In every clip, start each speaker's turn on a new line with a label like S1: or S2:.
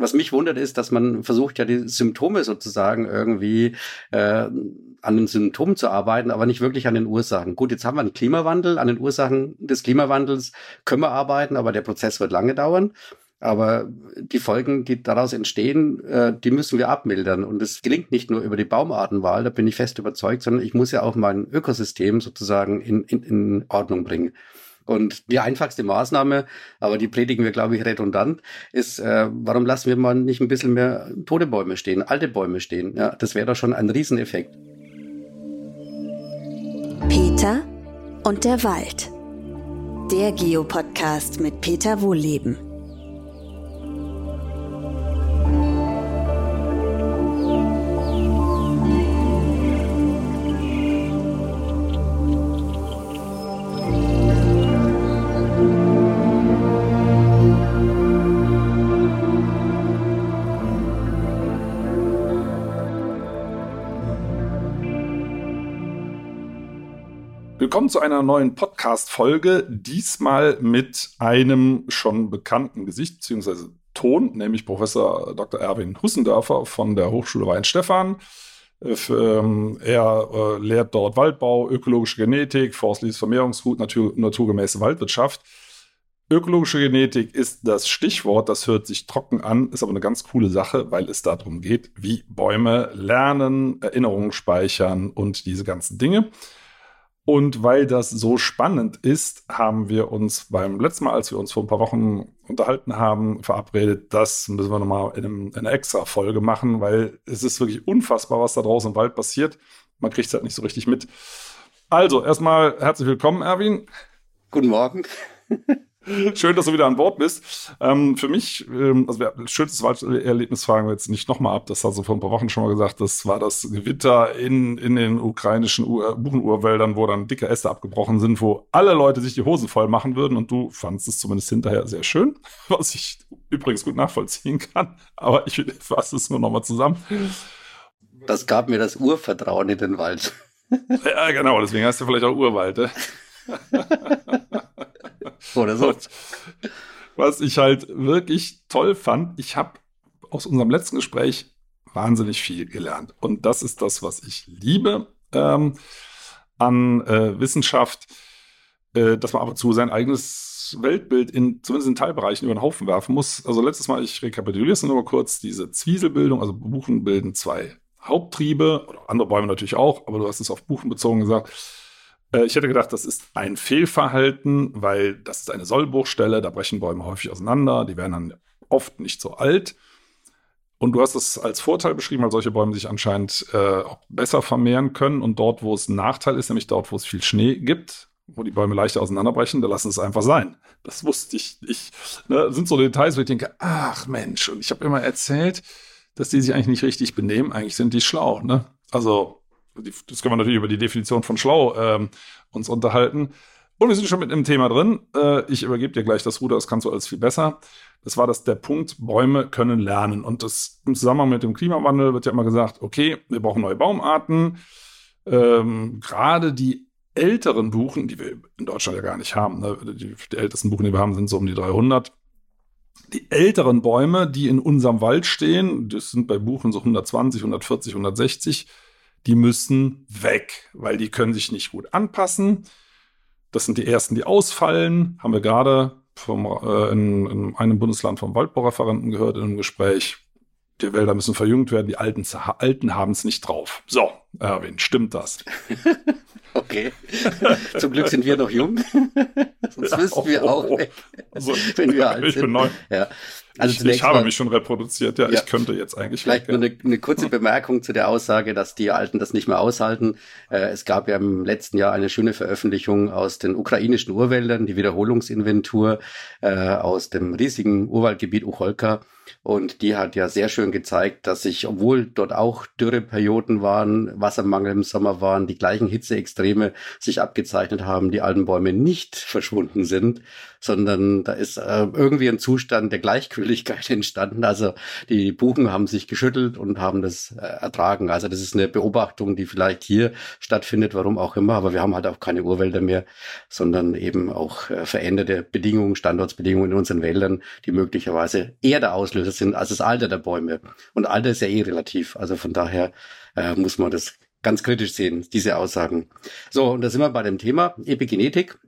S1: was mich wundert, ist, dass man versucht ja die Symptome sozusagen irgendwie äh, an den Symptomen zu arbeiten, aber nicht wirklich an den Ursachen. Gut, jetzt haben wir einen Klimawandel. An den Ursachen des Klimawandels können wir arbeiten, aber der Prozess wird lange dauern. Aber die Folgen, die daraus entstehen, äh, die müssen wir abmildern. Und es gelingt nicht nur über die Baumartenwahl, da bin ich fest überzeugt, sondern ich muss ja auch mein Ökosystem sozusagen in, in, in Ordnung bringen. Und die einfachste Maßnahme, aber die predigen wir, glaube ich, redundant, ist, äh, warum lassen wir mal nicht ein bisschen mehr tote Bäume stehen, alte Bäume stehen? Ja, das wäre doch schon ein Rieseneffekt.
S2: Peter und der Wald. Der Geopodcast mit Peter Wohlleben.
S3: Willkommen zu einer neuen Podcast-Folge, diesmal mit einem schon bekannten Gesicht bzw. Ton, nämlich Professor Dr. Erwin Hussendörfer von der Hochschule Weinstefan. Äh, ähm, er äh, lehrt dort Waldbau, ökologische Genetik, forstliches Vermehrungsgut, Natur, naturgemäße Waldwirtschaft. Ökologische Genetik ist das Stichwort, das hört sich trocken an, ist aber eine ganz coole Sache, weil es darum geht, wie Bäume lernen, Erinnerungen speichern und diese ganzen Dinge. Und weil das so spannend ist, haben wir uns beim letzten Mal, als wir uns vor ein paar Wochen unterhalten haben, verabredet, das müssen wir nochmal in, in einer extra Folge machen, weil es ist wirklich unfassbar, was da draußen im Wald passiert. Man kriegt es halt nicht so richtig mit. Also, erstmal herzlich willkommen, Erwin.
S1: Guten Morgen.
S3: Schön, dass du wieder an Bord bist. Ähm, für mich, ähm, also schönstes Walderlebnis fragen wir jetzt nicht nochmal ab. Das hast du vor ein paar Wochen schon mal gesagt. Das war das Gewitter in, in den ukrainischen Ur Buchenurwäldern, wo dann dicke Äste abgebrochen sind, wo alle Leute sich die Hosen voll machen würden. Und du fandest es zumindest hinterher sehr schön, was ich übrigens gut nachvollziehen kann. Aber ich fasse es nur nochmal zusammen.
S1: Das gab mir das Urvertrauen in den Wald.
S3: ja, genau. Deswegen heißt er vielleicht auch Urwald. Oder so. Und was ich halt wirklich toll fand, ich habe aus unserem letzten Gespräch wahnsinnig viel gelernt. Und das ist das, was ich liebe ähm, an äh, Wissenschaft, äh, dass man ab und zu sein eigenes Weltbild in zumindest in Teilbereichen über den Haufen werfen muss. Also letztes Mal, ich rekapituliere es nur mal kurz, diese Zwieselbildung, also Buchen bilden zwei Haupttriebe, oder andere Bäume natürlich auch, aber du hast es auf Buchen bezogen gesagt. Äh, ich hätte gedacht, das ist ein Fehlverhalten, weil das ist eine Sollbruchstelle, da brechen Bäume häufig auseinander, die werden dann oft nicht so alt. Und du hast es als Vorteil beschrieben, weil solche Bäume sich anscheinend äh, auch besser vermehren können. Und dort, wo es ein Nachteil ist, nämlich dort, wo es viel Schnee gibt, wo die Bäume leichter auseinanderbrechen, da lassen es einfach sein. Das wusste ich nicht. Ne? Das sind so Details, wo ich denke, ach Mensch, und ich habe immer erzählt, dass die sich eigentlich nicht richtig benehmen. Eigentlich sind die schlau. Ne? Also das können wir natürlich über die Definition von schlau ähm, uns unterhalten. Und wir sind schon mit einem Thema drin. Äh, ich übergebe dir gleich das Ruder, das kannst du alles viel besser. Das war das der Punkt, Bäume können lernen. Und das im Zusammenhang mit dem Klimawandel wird ja immer gesagt, okay, wir brauchen neue Baumarten. Ähm, Gerade die älteren Buchen, die wir in Deutschland ja gar nicht haben, ne? die, die ältesten Buchen, die wir haben, sind so um die 300 die älteren Bäume, die in unserem Wald stehen, das sind bei Buchen so 120, 140, 160, die müssen weg, weil die können sich nicht gut anpassen. Das sind die ersten, die ausfallen. Haben wir gerade vom, äh, in, in, einem Bundesland vom Waldbaureferenten gehört in einem Gespräch. Die Wälder müssen verjüngt werden, die Alten, Alten haben es nicht drauf. So, Erwin, stimmt das?
S1: okay. Zum Glück sind wir noch jung. Sonst müssten wir auch weg,
S3: also, wenn wir alt sind. Ja. Also ich, ich habe mal, mich schon reproduziert, ja, ja, ich könnte jetzt eigentlich.
S1: Vielleicht weg, nur eine, eine, kurze Bemerkung zu der Aussage, dass die Alten das nicht mehr aushalten. Äh, es gab ja im letzten Jahr eine schöne Veröffentlichung aus den ukrainischen Urwäldern, die Wiederholungsinventur äh, aus dem riesigen Urwaldgebiet Ucholka. Und die hat ja sehr schön gezeigt, dass sich, obwohl dort auch Dürreperioden waren, Wassermangel im Sommer waren, die gleichen Hitzeextreme sich abgezeichnet haben, die alten Bäume nicht verschwunden sind, sondern da ist äh, irgendwie ein Zustand der Gleichgültigkeit entstanden. Also die Buchen haben sich geschüttelt und haben das äh, ertragen. Also das ist eine Beobachtung, die vielleicht hier stattfindet, warum auch immer, aber wir haben halt auch keine Urwälder mehr, sondern eben auch äh, veränderte Bedingungen, Standortsbedingungen in unseren Wäldern, die möglicherweise eher der Auslöser sind als das Alter der Bäume. Und Alter ist ja eh relativ. Also von daher äh, muss man das ganz kritisch sehen, diese Aussagen. So, und da sind wir bei dem Thema Epigenetik.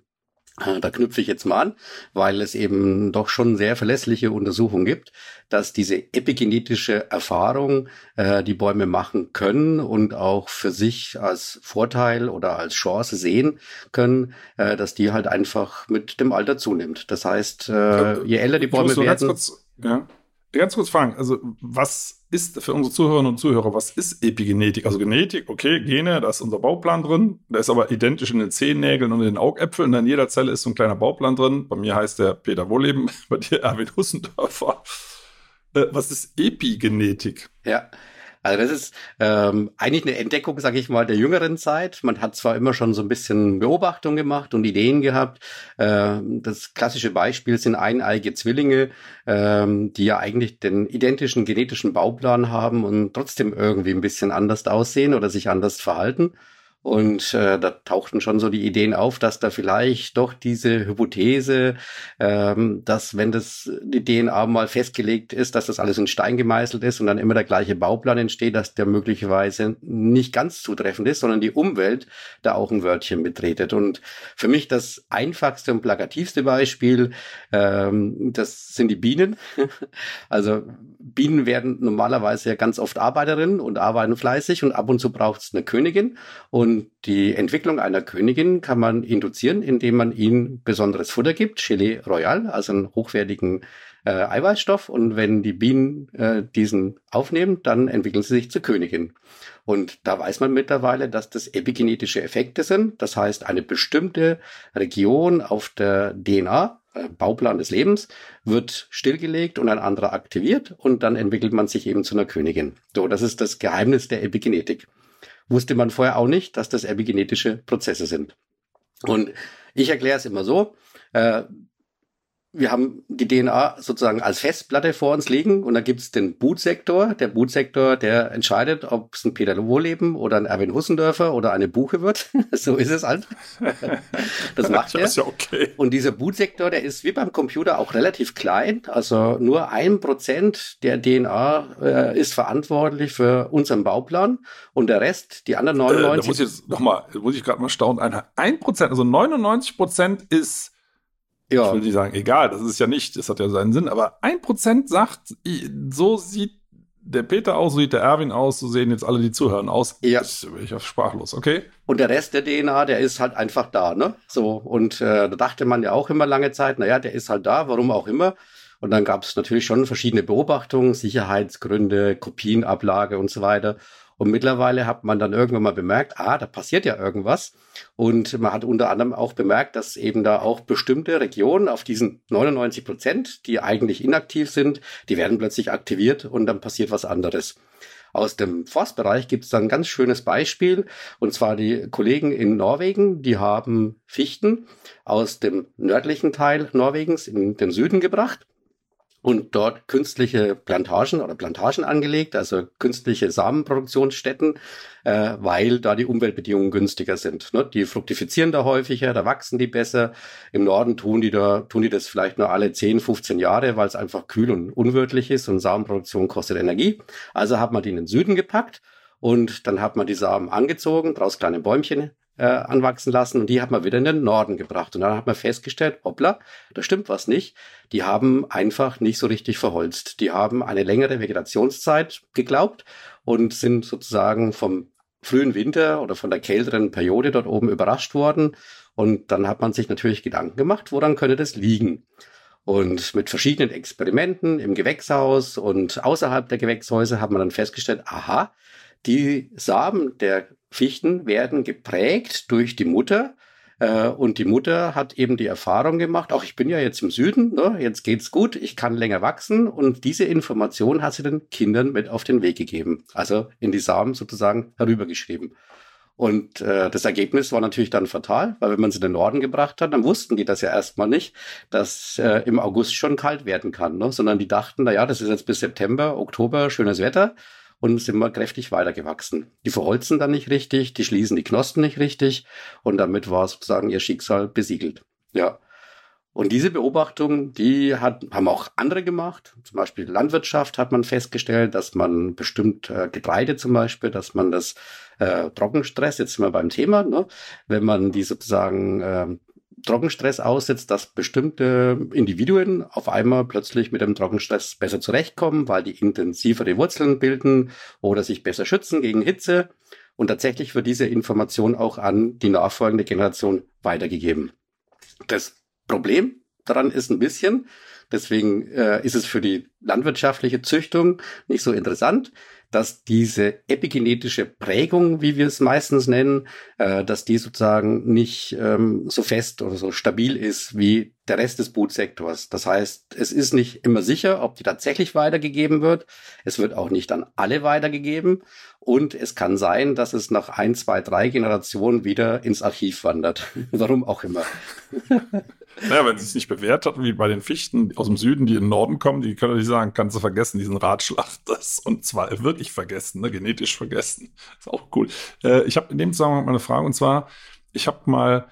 S1: Äh, da knüpfe ich jetzt mal an, weil es eben doch schon sehr verlässliche Untersuchungen gibt, dass diese epigenetische Erfahrung äh, die Bäume machen können und auch für sich als Vorteil oder als Chance sehen können, äh, dass die halt einfach mit dem Alter zunimmt. Das heißt, äh, je älter die Bäume werden.
S3: Kurz, ja ganz kurz fragen, also was ist für unsere Zuhörerinnen und Zuhörer, was ist Epigenetik? Also Genetik, okay, Gene, da ist unser Bauplan drin, der ist aber identisch in den Zehennägeln und in den Augäpfeln. In jeder Zelle ist so ein kleiner Bauplan drin. Bei mir heißt der Peter Wohleben, bei dir Erwin Hussendorfer. Äh, was ist Epigenetik?
S1: Ja, also das ist ähm, eigentlich eine Entdeckung, sage ich mal, der jüngeren Zeit. Man hat zwar immer schon so ein bisschen Beobachtung gemacht und Ideen gehabt. Äh, das klassische Beispiel sind eineige Zwillinge, ähm, die ja eigentlich den identischen genetischen Bauplan haben und trotzdem irgendwie ein bisschen anders aussehen oder sich anders verhalten. Und äh, da tauchten schon so die Ideen auf, dass da vielleicht doch diese Hypothese, ähm, dass wenn das die DNA mal festgelegt ist, dass das alles in Stein gemeißelt ist und dann immer der gleiche Bauplan entsteht, dass der möglicherweise nicht ganz zutreffend ist, sondern die Umwelt da auch ein Wörtchen mitredet. Und für mich das einfachste und plakativste Beispiel, ähm, das sind die Bienen. also Bienen werden normalerweise ja ganz oft Arbeiterinnen und arbeiten fleißig und ab und zu braucht es eine Königin. Und und die Entwicklung einer Königin kann man induzieren, indem man ihnen besonderes Futter gibt, Chili Royal, also einen hochwertigen äh, Eiweißstoff. Und wenn die Bienen äh, diesen aufnehmen, dann entwickeln sie sich zur Königin. Und da weiß man mittlerweile, dass das epigenetische Effekte sind. Das heißt, eine bestimmte Region auf der DNA, äh, Bauplan des Lebens, wird stillgelegt und ein anderer aktiviert und dann entwickelt man sich eben zu einer Königin. So, das ist das Geheimnis der Epigenetik wusste man vorher auch nicht, dass das epigenetische Prozesse sind. Und ich erkläre es immer so, äh, wir haben die DNA sozusagen als Festplatte vor uns liegen und da gibt es den Bootsektor. Der Bootsektor, der entscheidet, ob es ein Peter Wohleben oder ein Erwin Hussendörfer oder eine Buche wird. so ist es halt. das macht er.
S3: Das ist ja okay.
S1: Und dieser Bootsektor, der ist wie beim Computer auch relativ klein. Also nur ein Prozent der DNA äh, ist verantwortlich für unseren Bauplan und der Rest, die anderen 99. Äh, da
S3: muss ich jetzt nochmal, muss ich gerade mal staunen. Ein Prozent, also 99 Prozent ist ja. Ich will nicht sagen, egal, das ist ja nicht, das hat ja seinen Sinn, aber ein Prozent sagt, so sieht der Peter aus, so sieht der Erwin aus, so sehen jetzt alle, die zuhören, aus.
S1: Ja.
S3: Das bin ich auf sprachlos, okay?
S1: Und der Rest der DNA, der ist halt einfach da, ne? So, und äh, da dachte man ja auch immer lange Zeit, naja, der ist halt da, warum auch immer. Und dann gab es natürlich schon verschiedene Beobachtungen, Sicherheitsgründe, Kopienablage und so weiter. Und mittlerweile hat man dann irgendwann mal bemerkt, ah, da passiert ja irgendwas. Und man hat unter anderem auch bemerkt, dass eben da auch bestimmte Regionen auf diesen 99 Prozent, die eigentlich inaktiv sind, die werden plötzlich aktiviert und dann passiert was anderes. Aus dem Forstbereich gibt es dann ein ganz schönes Beispiel, und zwar die Kollegen in Norwegen, die haben Fichten aus dem nördlichen Teil Norwegens in den Süden gebracht und dort künstliche Plantagen oder Plantagen angelegt, also künstliche Samenproduktionsstätten, äh, weil da die Umweltbedingungen günstiger sind. Ne? Die fruktifizieren da häufiger, da wachsen die besser. Im Norden tun die da, tun die das vielleicht nur alle 10, 15 Jahre, weil es einfach kühl und unwirtlich ist und Samenproduktion kostet Energie. Also hat man die in den Süden gepackt und dann hat man die Samen angezogen, draus kleine Bäumchen äh, anwachsen lassen und die hat man wieder in den Norden gebracht. Und dann hat man festgestellt, hoppla, da stimmt was nicht. Die haben einfach nicht so richtig verholzt. Die haben eine längere Vegetationszeit geglaubt und sind sozusagen vom frühen Winter oder von der kälteren Periode dort oben überrascht worden. Und dann hat man sich natürlich Gedanken gemacht, woran könnte das liegen? Und mit verschiedenen Experimenten im Gewächshaus und außerhalb der Gewächshäuser hat man dann festgestellt, aha, die Samen der Fichten werden geprägt durch die Mutter. Äh, und die Mutter hat eben die Erfahrung gemacht, auch ich bin ja jetzt im Süden, ne, jetzt geht's gut, ich kann länger wachsen. Und diese Information hat sie den Kindern mit auf den Weg gegeben. Also in die Samen sozusagen herübergeschrieben. Und äh, das Ergebnis war natürlich dann fatal, weil wenn man sie in den Norden gebracht hat, dann wussten die das ja erstmal nicht, dass äh, im August schon kalt werden kann, ne? sondern die dachten, na ja, das ist jetzt bis September, Oktober schönes Wetter und sind mal kräftig weitergewachsen. Die verholzen dann nicht richtig, die schließen die Knospen nicht richtig und damit war sozusagen ihr Schicksal besiegelt. Ja. Und diese Beobachtung, die hat, haben auch andere gemacht. Zum Beispiel Landwirtschaft hat man festgestellt, dass man bestimmt äh, Getreide zum Beispiel, dass man das äh, Trockenstress, jetzt sind wir beim Thema, ne? wenn man die sozusagen äh, Trockenstress aussetzt, dass bestimmte Individuen auf einmal plötzlich mit dem Trockenstress besser zurechtkommen, weil die intensivere Wurzeln bilden oder sich besser schützen gegen Hitze. Und tatsächlich wird diese Information auch an die nachfolgende Generation weitergegeben. Das Problem daran ist ein bisschen, deswegen äh, ist es für die landwirtschaftliche Züchtung nicht so interessant, dass diese epigenetische Prägung, wie wir es meistens nennen, äh, dass die sozusagen nicht ähm, so fest oder so stabil ist wie der Rest des Bootsektors. Das heißt, es ist nicht immer sicher, ob die tatsächlich weitergegeben wird. Es wird auch nicht an alle weitergegeben. Und es kann sein, dass es nach ein, zwei, drei Generationen wieder ins Archiv wandert. Warum auch immer.
S3: Naja, wenn sie es nicht bewährt hat, wie bei den Fichten aus dem Süden, die in den Norden kommen, die können nicht sagen, kannst du vergessen, diesen Ratschlag. Das, und zwar wirklich vergessen, ne? genetisch vergessen. Ist auch cool. Äh, ich habe in dem Zusammenhang mal eine Frage, und zwar, ich habe mal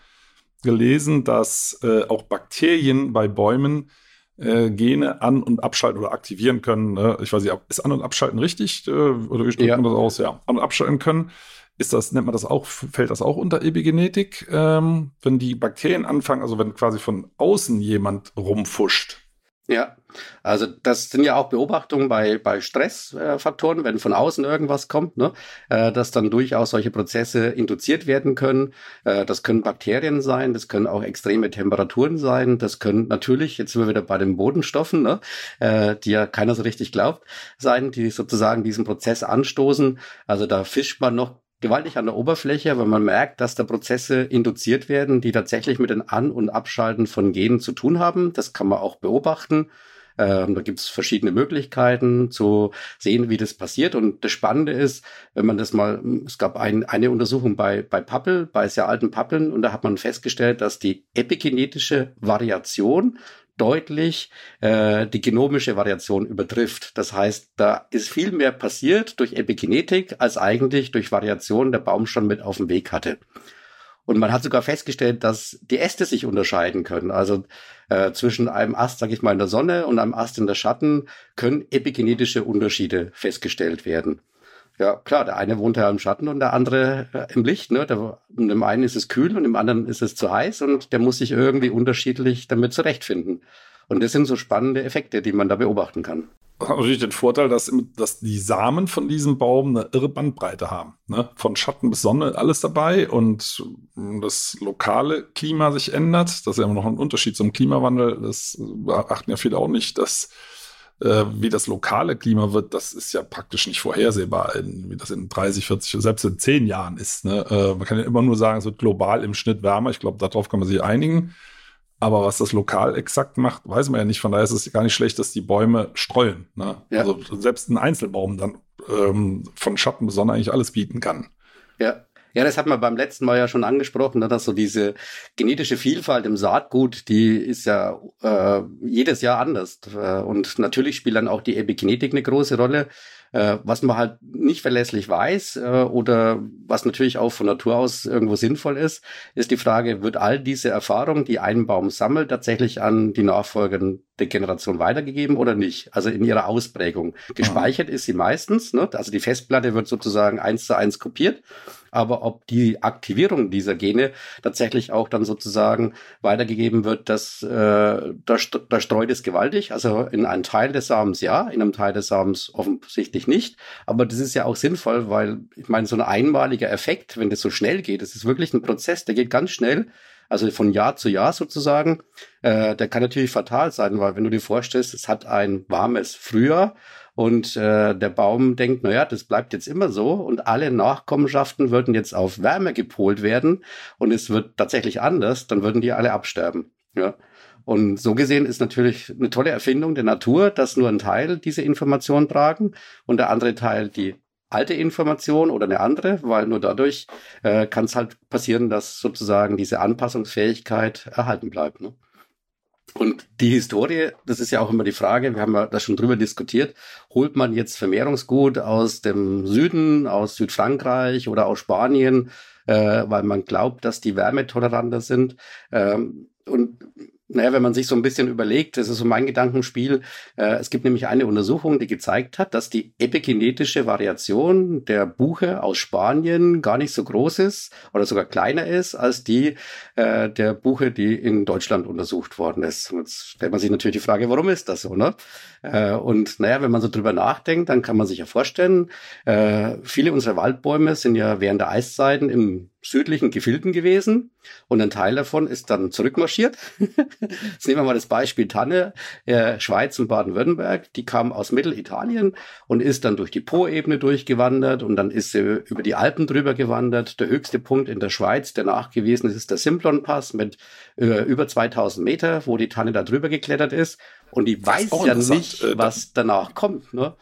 S3: gelesen, dass äh, auch Bakterien bei Bäumen äh, Gene an- und abschalten oder aktivieren können. Ne? Ich weiß nicht, ist an- und abschalten richtig? Äh, oder wie drückt ja. man das aus? Ja, an- und abschalten können. Ist das, nennt man das auch, fällt das auch unter Epigenetik, ähm, wenn die Bakterien anfangen, also wenn quasi von außen jemand rumfuscht?
S1: Ja, also das sind ja auch Beobachtungen bei, bei Stressfaktoren, wenn von außen irgendwas kommt, ne, äh, dass dann durchaus solche Prozesse induziert werden können. Äh, das können Bakterien sein, das können auch extreme Temperaturen sein, das können natürlich, jetzt sind wir wieder bei den Bodenstoffen, ne, äh, die ja keiner so richtig glaubt, sein, die sozusagen diesen Prozess anstoßen. Also da fischt man noch gewaltig an der Oberfläche, weil man merkt, dass da Prozesse induziert werden, die tatsächlich mit dem An- und Abschalten von Genen zu tun haben. Das kann man auch beobachten. Ähm, da gibt es verschiedene Möglichkeiten zu sehen, wie das passiert. Und das Spannende ist, wenn man das mal, es gab ein, eine Untersuchung bei, bei Pappel, bei sehr alten Pappeln, und da hat man festgestellt, dass die epigenetische Variation deutlich äh, die genomische Variation übertrifft. Das heißt, da ist viel mehr passiert durch Epigenetik, als eigentlich durch Variationen der Baum schon mit auf dem Weg hatte. Und man hat sogar festgestellt, dass die Äste sich unterscheiden können. Also äh, zwischen einem Ast, sag ich mal, in der Sonne und einem Ast in der Schatten können epigenetische Unterschiede festgestellt werden. Ja, klar, der eine wohnt ja im Schatten und der andere äh, im Licht. Ne? Der, dem einen ist es kühl und dem anderen ist es zu heiß und der muss sich irgendwie unterschiedlich damit zurechtfinden. Und das sind so spannende Effekte, die man da beobachten kann.
S3: Das hat natürlich den Vorteil, dass, dass die Samen von diesem Baum eine irre Bandbreite haben. Ne? Von Schatten bis Sonne alles dabei und das lokale Klima sich ändert. Das ist ja immer noch ein Unterschied zum Klimawandel. Das beachten ja viele auch nicht, dass äh, wie das lokale Klima wird, das ist ja praktisch nicht vorhersehbar, in, wie das in 30, 40, selbst in 10 Jahren ist. Ne? Äh, man kann ja immer nur sagen, es wird global im Schnitt wärmer. Ich glaube, darauf kann man sich einigen. Aber was das lokal exakt macht, weiß man ja nicht. Von daher ist es gar nicht schlecht, dass die Bäume streuen. Ne? Ja. Also selbst ein Einzelbaum dann ähm, von Schatten Sonne eigentlich alles bieten kann.
S1: Ja, ja, das hat man beim letzten Mal ja schon angesprochen, ne, dass so diese genetische Vielfalt im Saatgut, die ist ja äh, jedes Jahr anders. Und natürlich spielt dann auch die Epigenetik eine große Rolle. Äh, was man halt nicht verlässlich weiß äh, oder was natürlich auch von Natur aus irgendwo sinnvoll ist, ist die Frage, wird all diese Erfahrung, die ein Baum sammelt, tatsächlich an die nachfolgende Generation weitergegeben oder nicht? Also in ihrer Ausprägung. Gespeichert ist sie meistens, ne? also die Festplatte wird sozusagen eins zu eins kopiert aber ob die Aktivierung dieser Gene tatsächlich auch dann sozusagen weitergegeben wird, das, äh, da, da streut es gewaltig. Also in einem Teil des Samens ja, in einem Teil des Samens offensichtlich nicht. Aber das ist ja auch sinnvoll, weil ich meine, so ein einmaliger Effekt, wenn das so schnell geht, das ist wirklich ein Prozess, der geht ganz schnell also von Jahr zu Jahr sozusagen, äh, der kann natürlich fatal sein, weil wenn du dir vorstellst, es hat ein warmes Frühjahr und äh, der Baum denkt, naja, das bleibt jetzt immer so und alle Nachkommenschaften würden jetzt auf Wärme gepolt werden und es wird tatsächlich anders, dann würden die alle absterben. Ja. Und so gesehen ist natürlich eine tolle Erfindung der Natur, dass nur ein Teil diese Information tragen und der andere Teil die alte Information oder eine andere, weil nur dadurch äh, kann es halt passieren, dass sozusagen diese Anpassungsfähigkeit erhalten bleibt. Ne? Und die Historie, das ist ja auch immer die Frage, wir haben ja da schon drüber diskutiert, holt man jetzt Vermehrungsgut aus dem Süden, aus Südfrankreich oder aus Spanien, äh, weil man glaubt, dass die wärmetoleranter sind. Ähm, und naja, wenn man sich so ein bisschen überlegt, das ist so mein Gedankenspiel, äh, es gibt nämlich eine Untersuchung, die gezeigt hat, dass die epigenetische Variation der Buche aus Spanien gar nicht so groß ist oder sogar kleiner ist als die äh, der Buche, die in Deutschland untersucht worden ist. Jetzt stellt man sich natürlich die Frage, warum ist das so, ne? Äh, und naja, wenn man so drüber nachdenkt, dann kann man sich ja vorstellen, äh, viele unserer Waldbäume sind ja während der Eiszeiten im südlichen Gefilden gewesen und ein Teil davon ist dann zurückmarschiert. Jetzt nehmen wir mal das Beispiel Tanne, äh, Schweiz und Baden-Württemberg. Die kam aus Mittelitalien und ist dann durch die Po-Ebene durchgewandert und dann ist sie über die Alpen drüber gewandert. Der höchste Punkt in der Schweiz, der nachgewiesen ist, ist der Simplon-Pass mit äh, über 2000 Meter, wo die Tanne da drüber geklettert ist. Und die weiß ja nicht, äh, was danach kommt. Ne?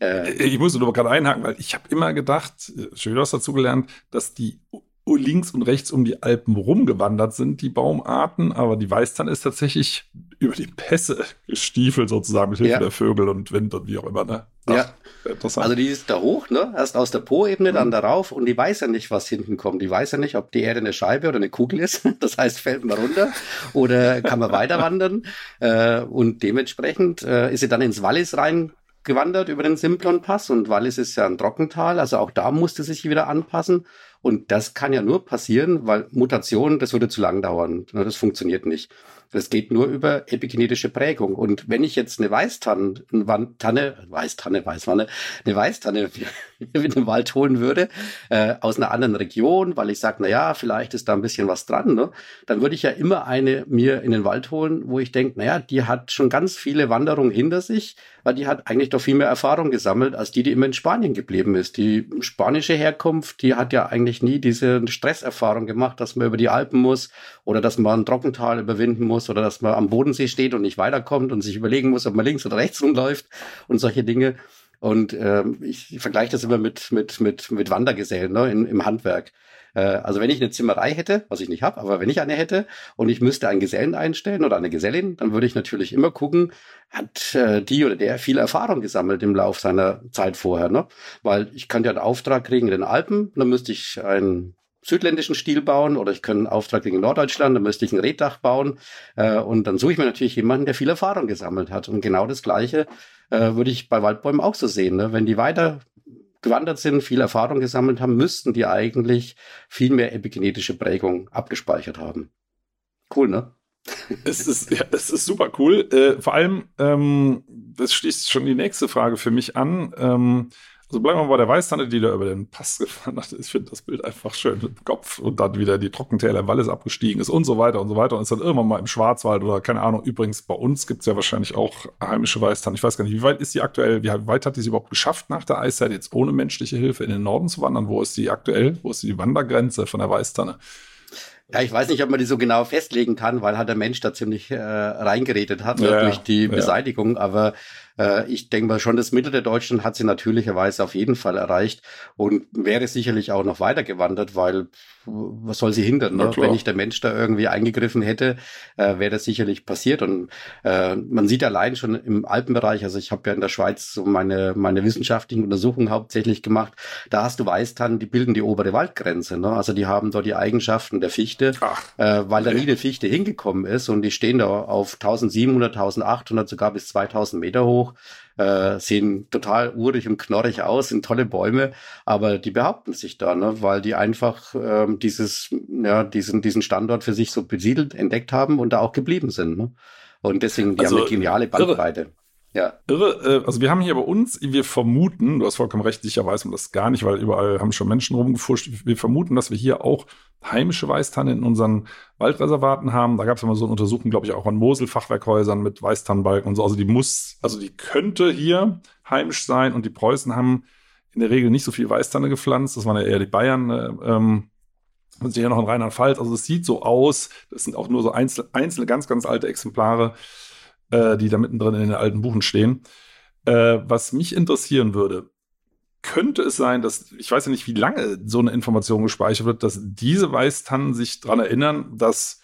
S3: Äh, ich muss nur gerade einhaken, weil ich habe immer gedacht, schön was dazu gelernt, dass die links und rechts um die Alpen rumgewandert sind, die Baumarten, aber die Weißtanne ist tatsächlich über die Pässe gestiefelt sozusagen mit Hilfe ja. der Vögel und Wind und wie auch immer. Ne?
S1: Ach, ja. Also die ist da hoch, ne? Erst aus der Po-Ebene, mhm. dann darauf und die weiß ja nicht, was hinten kommt. Die weiß ja nicht, ob die Erde eine Scheibe oder eine Kugel ist. Das heißt, fällt man runter oder kann man weiter wandern. Äh, und dementsprechend äh, ist sie dann ins Wallis rein gewandert über den Simplon-Pass und Wallis ist ja ein Trockental, also auch da musste sie sich wieder anpassen. Und das kann ja nur passieren, weil Mutation, das würde zu lang dauern. Das funktioniert nicht. Das geht nur über epigenetische Prägung. Und wenn ich jetzt eine Weißtanne, Tanne, Weißtanne, Weißwanne, eine Weißtanne in den Wald holen würde, äh, aus einer anderen Region, weil ich sage, na ja, vielleicht ist da ein bisschen was dran, ne? dann würde ich ja immer eine mir in den Wald holen, wo ich denke, na ja, die hat schon ganz viele Wanderungen hinter sich, weil die hat eigentlich doch viel mehr Erfahrung gesammelt, als die, die immer in Spanien geblieben ist. Die spanische Herkunft, die hat ja eigentlich nie diese Stresserfahrung gemacht, dass man über die Alpen muss oder dass man ein Trockental überwinden muss oder dass man am Bodensee steht und nicht weiterkommt und sich überlegen muss, ob man links oder rechts rumläuft und solche Dinge. Und ähm, ich, ich vergleiche das immer mit, mit, mit, mit Wandergesellen ne, in, im Handwerk. Äh, also wenn ich eine Zimmerei hätte, was ich nicht habe, aber wenn ich eine hätte und ich müsste einen Gesellen einstellen oder eine Gesellin, dann würde ich natürlich immer gucken, hat äh, die oder der viel Erfahrung gesammelt im Lauf seiner Zeit vorher. Ne? Weil ich kann ja einen Auftrag kriegen in den Alpen, dann müsste ich einen südländischen Stil bauen oder ich könnte einen Auftrag in Norddeutschland, dann müsste ich ein Reddach bauen äh, und dann suche ich mir natürlich jemanden, der viel Erfahrung gesammelt hat und genau das Gleiche äh, würde ich bei Waldbäumen auch so sehen. Ne? Wenn die weiter gewandert sind, viel Erfahrung gesammelt haben, müssten die eigentlich viel mehr epigenetische Prägung abgespeichert haben. Cool, ne?
S3: es ist, ja, es ist super cool. Äh, vor allem, ähm, das schließt schon die nächste Frage für mich an. Ähm, also bleiben wir bei der Weißtanne, die da über den Pass gefahren hat. Ich finde das Bild einfach schön mit dem Kopf und dann wieder die Trockentäler im Wallis abgestiegen ist und so weiter und so weiter und ist dann irgendwann mal im Schwarzwald oder keine Ahnung. Übrigens, bei uns gibt es ja wahrscheinlich auch heimische Weißtanne. Ich weiß gar nicht, wie weit ist die aktuell, wie weit hat die sie überhaupt geschafft nach der Eiszeit jetzt ohne menschliche Hilfe in den Norden zu wandern? Wo ist die aktuell? Wo ist die Wandergrenze von der Weißtanne?
S1: Ja, ich weiß nicht, ob man die so genau festlegen kann, weil halt der Mensch da ziemlich äh, reingeredet hat ja, durch die Beseitigung. Aber äh, ich denke mal schon, das Mittel der Deutschen hat sie natürlicherweise auf jeden Fall erreicht und wäre sicherlich auch noch weiter gewandert, weil was soll sie hindern? Ne? Wenn nicht der Mensch da irgendwie eingegriffen hätte, äh, wäre das sicherlich passiert. Und äh, man sieht allein schon im Alpenbereich, also ich habe ja in der Schweiz so meine, meine wissenschaftlichen Untersuchungen hauptsächlich gemacht, da hast du Weißtannen, die bilden die obere Waldgrenze. Ne? Also die haben dort die Eigenschaften der Fichte, Ach, äh, weil okay. da nie eine Fichte hingekommen ist und die stehen da auf 1700, 1800, sogar bis 2000 Meter hoch äh, sehen total urig und knorrig aus, sind tolle Bäume, aber die behaupten sich da, ne, weil die einfach ähm, dieses, ja, diesen, diesen Standort für sich so besiedelt, entdeckt haben und da auch geblieben sind. Ne? Und deswegen, die also, haben eine geniale Bandbreite. Irre.
S3: Ja. Irre, äh, also wir haben hier bei uns, wir vermuten, du hast vollkommen recht, sicher weiß man das gar nicht, weil überall haben schon Menschen rumgefuscht. Wir vermuten, dass wir hier auch heimische Weißtanne in unseren Waldreservaten haben. Da gab es immer so eine Untersuchung, glaube ich, auch an Mosel-Fachwerkhäusern mit Weißtannenbalken und so. Also die muss, also die könnte hier heimisch sein und die Preußen haben in der Regel nicht so viel Weißtanne gepflanzt. Das waren ja eher die Bayern. Äh, ähm, und hier noch in Rheinland-Pfalz. Also es sieht so aus. Das sind auch nur so einzelne, einzelne ganz, ganz alte Exemplare äh, die da mittendrin in den alten Buchen stehen. Äh, was mich interessieren würde, könnte es sein, dass, ich weiß ja nicht, wie lange so eine Information gespeichert wird, dass diese Weißtannen sich daran erinnern, dass,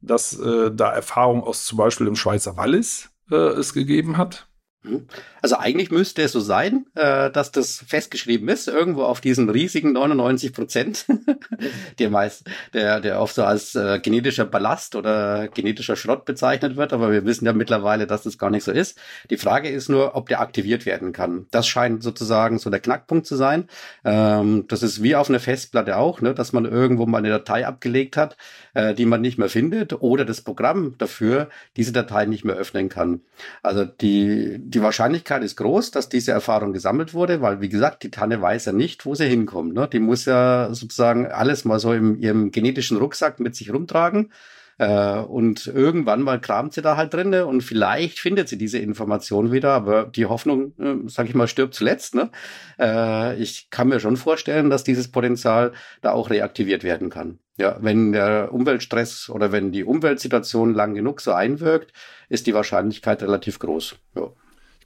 S3: dass äh, da Erfahrung aus zum Beispiel dem Schweizer Wallis äh, es gegeben hat?
S1: Mhm. Also eigentlich müsste es so sein, äh, dass das festgeschrieben ist, irgendwo auf diesen riesigen 99 Prozent, der meist, der, der oft so als äh, genetischer Ballast oder genetischer Schrott bezeichnet wird, aber wir wissen ja mittlerweile, dass das gar nicht so ist. Die Frage ist nur, ob der aktiviert werden kann. Das scheint sozusagen so der Knackpunkt zu sein. Ähm, das ist wie auf einer Festplatte auch, ne, dass man irgendwo mal eine Datei abgelegt hat, äh, die man nicht mehr findet oder das Programm dafür diese Datei nicht mehr öffnen kann. Also die, die Wahrscheinlichkeit ist groß, dass diese Erfahrung gesammelt wurde, weil, wie gesagt, die Tanne weiß ja nicht, wo sie hinkommt. Ne? Die muss ja sozusagen alles mal so in ihrem genetischen Rucksack mit sich rumtragen. Äh, und irgendwann mal kramt sie da halt drin und vielleicht findet sie diese Information wieder, aber die Hoffnung, äh, sag ich mal, stirbt zuletzt. Ne? Äh, ich kann mir schon vorstellen, dass dieses Potenzial da auch reaktiviert werden kann. Ja, wenn der Umweltstress oder wenn die Umweltsituation lang genug so einwirkt, ist die Wahrscheinlichkeit relativ groß. Ja.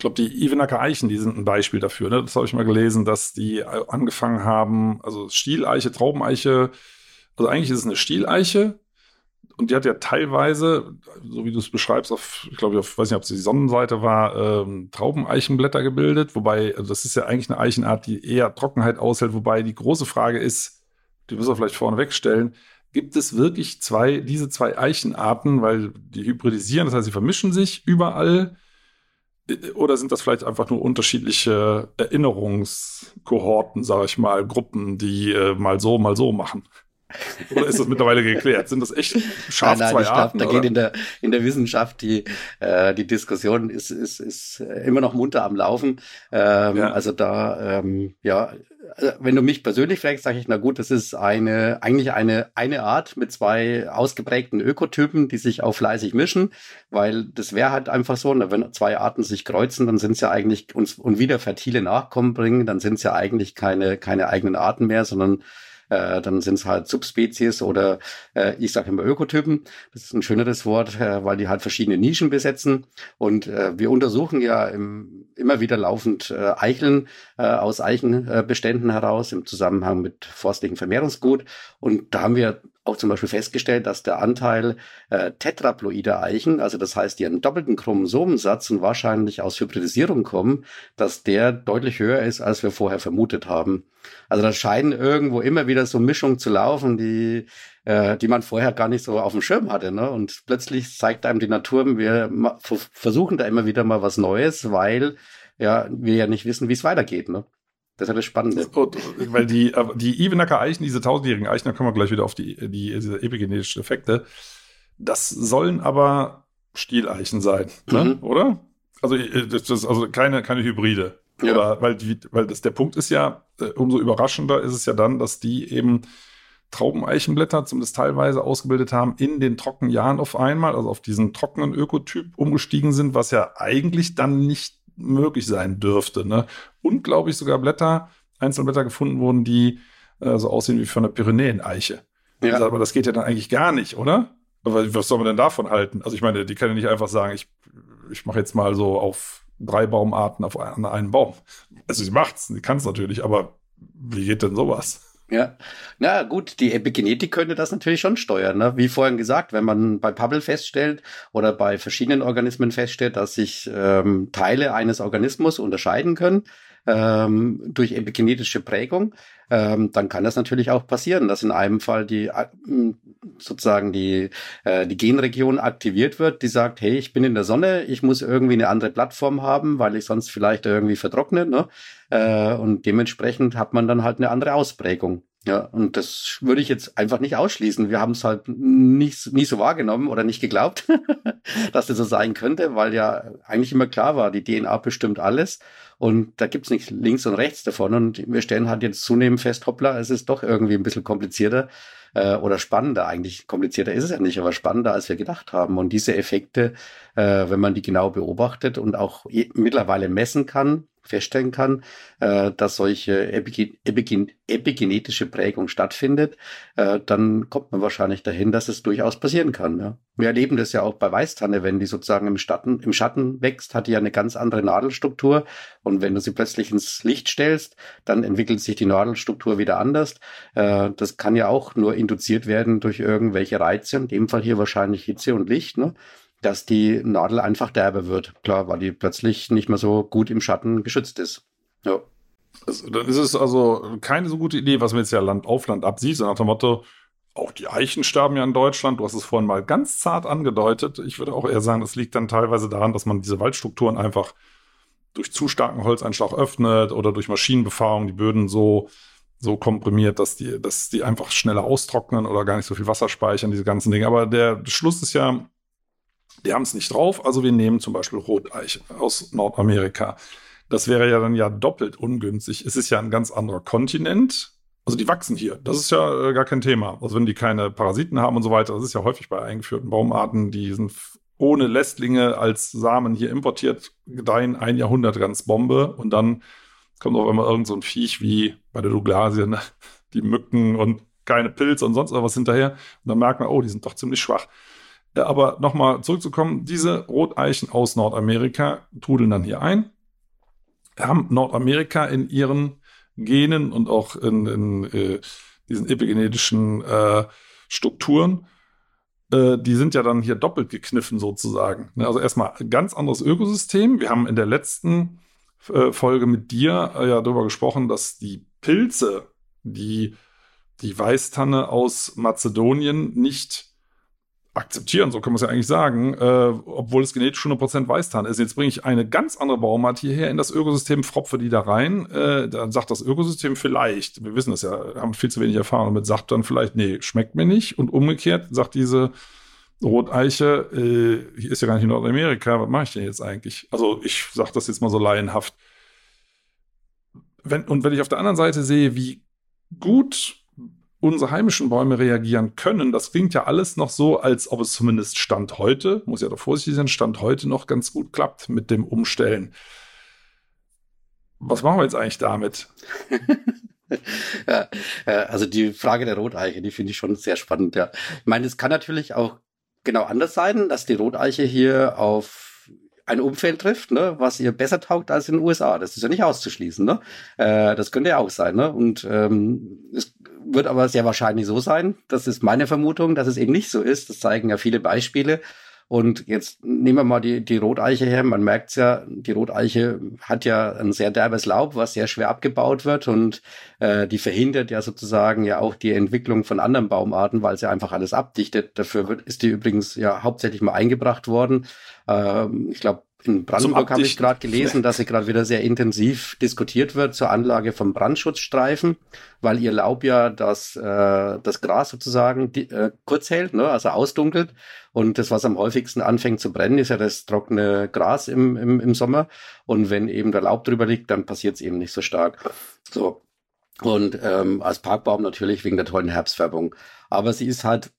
S3: Ich glaube, die Ivenacker Eichen, die sind ein Beispiel dafür. Ne? Das habe ich mal gelesen, dass die angefangen haben, also Stieleiche, Traubeneiche, also eigentlich ist es eine Stieleiche und die hat ja teilweise, so wie du es beschreibst, auf, ich glaube, ich weiß nicht, ob es die Sonnenseite war, ähm, Traubeneichenblätter gebildet, wobei, also das ist ja eigentlich eine Eichenart, die eher Trockenheit aushält, wobei die große Frage ist, die müssen wir vielleicht vorne wegstellen. Gibt es wirklich zwei, diese zwei Eichenarten, weil die hybridisieren, das heißt, sie vermischen sich überall? Oder sind das vielleicht einfach nur unterschiedliche Erinnerungskohorten, sage ich mal, Gruppen, die äh, mal so, mal so machen? Oder ist das mittlerweile geklärt? Sind das echt scharf nein, nein, zwei ich Arten?
S1: Glaub, da geht in der, in der Wissenschaft die, äh, die Diskussion ist, ist, ist immer noch munter am Laufen. Ähm, ja. Also da, ähm, ja, also wenn du mich persönlich fragst, sage ich, na gut, das ist eine, eigentlich eine, eine Art mit zwei ausgeprägten Ökotypen, die sich auch fleißig mischen, weil das wäre halt einfach so, wenn zwei Arten sich kreuzen, dann sind es ja eigentlich, und, und wieder fertile Nachkommen bringen, dann sind es ja eigentlich keine, keine eigenen Arten mehr, sondern äh, dann sind es halt Subspezies oder äh, ich sage immer Ökotypen. Das ist ein schöneres Wort, äh, weil die halt verschiedene Nischen besetzen. Und äh, wir untersuchen ja im, immer wieder laufend äh, Eicheln äh, aus Eichenbeständen heraus im Zusammenhang mit forstlichem Vermehrungsgut. Und da haben wir auch zum Beispiel festgestellt, dass der Anteil äh, tetraploider Eichen, also das heißt, die einen doppelten Chromosomensatz und wahrscheinlich aus Hybridisierung kommen, dass der deutlich höher ist, als wir vorher vermutet haben. Also da scheinen irgendwo immer wieder so Mischungen zu laufen, die äh, die man vorher gar nicht so auf dem Schirm hatte. Ne? Und plötzlich zeigt einem die Natur, wir versuchen da immer wieder mal was Neues, weil ja wir ja nicht wissen, wie es weitergeht. Ne? Das ist ja das Spannende.
S3: Und, weil die, die Ebenacker Eichen, diese tausendjährigen Eichen, da kommen wir gleich wieder auf die, die diese epigenetischen Effekte. Das sollen aber Stieleichen sein, ne? mhm. oder? Also, äh, das ist also keine, keine Hybride. Ja. Oder, weil, die, weil das, der Punkt ist ja, äh, umso überraschender ist es ja dann, dass die eben Traubeneichenblätter zumindest teilweise ausgebildet haben, in den trockenen Jahren auf einmal, also auf diesen trockenen Ökotyp umgestiegen sind, was ja eigentlich dann nicht möglich sein dürfte. Ne? Und glaube ich sogar Blätter, Einzelblätter gefunden wurden, die äh, so aussehen wie von einer Pyrenäen-Eiche. Ja. Also, aber das geht ja dann eigentlich gar nicht, oder? Aber was soll man denn davon halten? Also ich meine, die können ja nicht einfach sagen, ich, ich mache jetzt mal so auf drei Baumarten auf einen, einen Baum. Also sie macht's, sie kann es natürlich, aber wie geht denn sowas?
S1: Ja, na gut, die Epigenetik könnte das natürlich schon steuern. Ne? Wie vorhin gesagt, wenn man bei Pubble feststellt oder bei verschiedenen Organismen feststellt, dass sich ähm, Teile eines Organismus unterscheiden können ähm, durch epigenetische Prägung, ähm, dann kann das natürlich auch passieren, dass in einem Fall die äh, sozusagen die äh, die Genregion aktiviert wird, die sagt, hey, ich bin in der Sonne, ich muss irgendwie eine andere Plattform haben, weil ich sonst vielleicht irgendwie vertrockne. Ne? Äh, und dementsprechend hat man dann halt eine andere Ausprägung. Ja, und das würde ich jetzt einfach nicht ausschließen. Wir haben es halt nicht, nie so wahrgenommen oder nicht geglaubt, dass das so sein könnte, weil ja eigentlich immer klar war, die DNA bestimmt alles und da gibt's nicht links und rechts davon. Und wir stellen halt jetzt zunehmend fest, hoppla, es ist doch irgendwie ein bisschen komplizierter. Äh, oder spannender. Eigentlich komplizierter ist es ja nicht, aber spannender, als wir gedacht haben. Und diese Effekte, äh, wenn man die genau beobachtet und auch mittlerweile messen kann, feststellen kann, äh, dass solche Epigen Epigen epigenetische Prägung stattfindet, äh, dann kommt man wahrscheinlich dahin, dass es durchaus passieren kann. Ja. Wir erleben das ja auch bei Weißtanne, wenn die sozusagen im Schatten, im Schatten wächst, hat die ja eine ganz andere Nadelstruktur. Und wenn du sie plötzlich ins Licht stellst, dann entwickelt sich die Nadelstruktur wieder anders. Äh, das kann ja auch nur induziert werden durch irgendwelche Reize, in dem Fall hier wahrscheinlich Hitze und Licht. Ne? dass die Nadel einfach derbe wird. Klar, weil die plötzlich nicht mehr so gut im Schatten geschützt ist. Ja.
S3: Also, dann ist es also keine so gute Idee, was man jetzt ja Land auf Land absieht, so nach dem Motto, auch die Eichen sterben ja in Deutschland. Du hast es vorhin mal ganz zart angedeutet. Ich würde auch eher sagen, das liegt dann teilweise daran, dass man diese Waldstrukturen einfach durch zu starken Holzeinschlag öffnet oder durch Maschinenbefahrung die Böden so, so komprimiert, dass die, dass die einfach schneller austrocknen oder gar nicht so viel Wasser speichern, diese ganzen Dinge. Aber der Schluss ist ja, die haben es nicht drauf, also wir nehmen zum Beispiel Roteiche aus Nordamerika. Das wäre ja dann ja doppelt ungünstig. Es ist ja ein ganz anderer Kontinent. Also die wachsen hier. Das ist ja äh, gar kein Thema. Also wenn die keine Parasiten haben und so weiter, das ist ja häufig bei eingeführten Baumarten, die sind ohne Lästlinge als Samen hier importiert, gedeihen ein Jahrhundert ganz Bombe und dann kommt auf einmal irgend so ein Viech wie bei der Douglasie, ne? die Mücken und keine Pilze und sonst was hinterher. Und dann merkt man, oh, die sind doch ziemlich schwach. Äh, aber nochmal zurückzukommen, diese Roteichen aus Nordamerika trudeln dann hier ein, haben Nordamerika in ihren Genen und auch in, in äh, diesen epigenetischen äh, Strukturen, äh, die sind ja dann hier doppelt gekniffen sozusagen. Ne, also erstmal ganz anderes Ökosystem. Wir haben in der letzten Folge mit dir äh, ja darüber gesprochen, dass die Pilze, die die Weißtanne aus Mazedonien nicht akzeptieren, so kann man es ja eigentlich sagen, äh, obwohl es genetisch 100% Weißtan ist. Jetzt bringe ich eine ganz andere Baumart hierher in das Ökosystem, fropfe die da rein, äh, dann sagt das Ökosystem vielleicht, wir wissen das ja, haben viel zu wenig Erfahrung damit, sagt dann vielleicht, nee, schmeckt mir nicht. Und umgekehrt sagt diese Roteiche, äh, ist ja gar nicht in Nordamerika, was mache ich denn jetzt eigentlich? Also ich sage das jetzt mal so laienhaft. Wenn, und wenn ich auf der anderen Seite sehe, wie gut unsere heimischen Bäume reagieren können. Das klingt ja alles noch so, als ob es zumindest Stand heute, muss ja doch vorsichtig sein, Stand heute noch ganz gut klappt mit dem Umstellen. Was machen wir jetzt eigentlich damit?
S1: ja, also die Frage der Roteiche, die finde ich schon sehr spannend. Ja. Ich meine, es kann natürlich auch genau anders sein, dass die Roteiche hier auf ein Umfeld trifft, ne, was ihr besser taugt als in den USA. Das ist ja nicht auszuschließen. Ne? Äh, das könnte ja auch sein. Ne? Und ähm, es wird aber sehr wahrscheinlich so sein. Das ist meine Vermutung, dass es eben nicht so ist. Das zeigen ja viele Beispiele. Und jetzt nehmen wir mal die, die Roteiche her. Man merkt's ja, die Roteiche hat ja ein sehr derbes Laub, was sehr schwer abgebaut wird und äh, die verhindert ja sozusagen ja auch die Entwicklung von anderen Baumarten, weil sie einfach alles abdichtet. Dafür wird, ist die übrigens ja hauptsächlich mal eingebracht worden. Ähm, ich glaube, in Brandenburg habe ich gerade gelesen, dass sie gerade wieder sehr intensiv diskutiert wird zur Anlage von Brandschutzstreifen, weil ihr Laub ja das, äh, das Gras sozusagen die, äh, kurz hält, ne, also ausdunkelt. Und das, was am häufigsten anfängt zu brennen, ist ja das trockene Gras im, im, im Sommer. Und wenn eben der Laub drüber liegt, dann passiert es eben nicht so stark. So. Und ähm, als Parkbaum natürlich wegen der tollen Herbstfärbung. Aber sie ist halt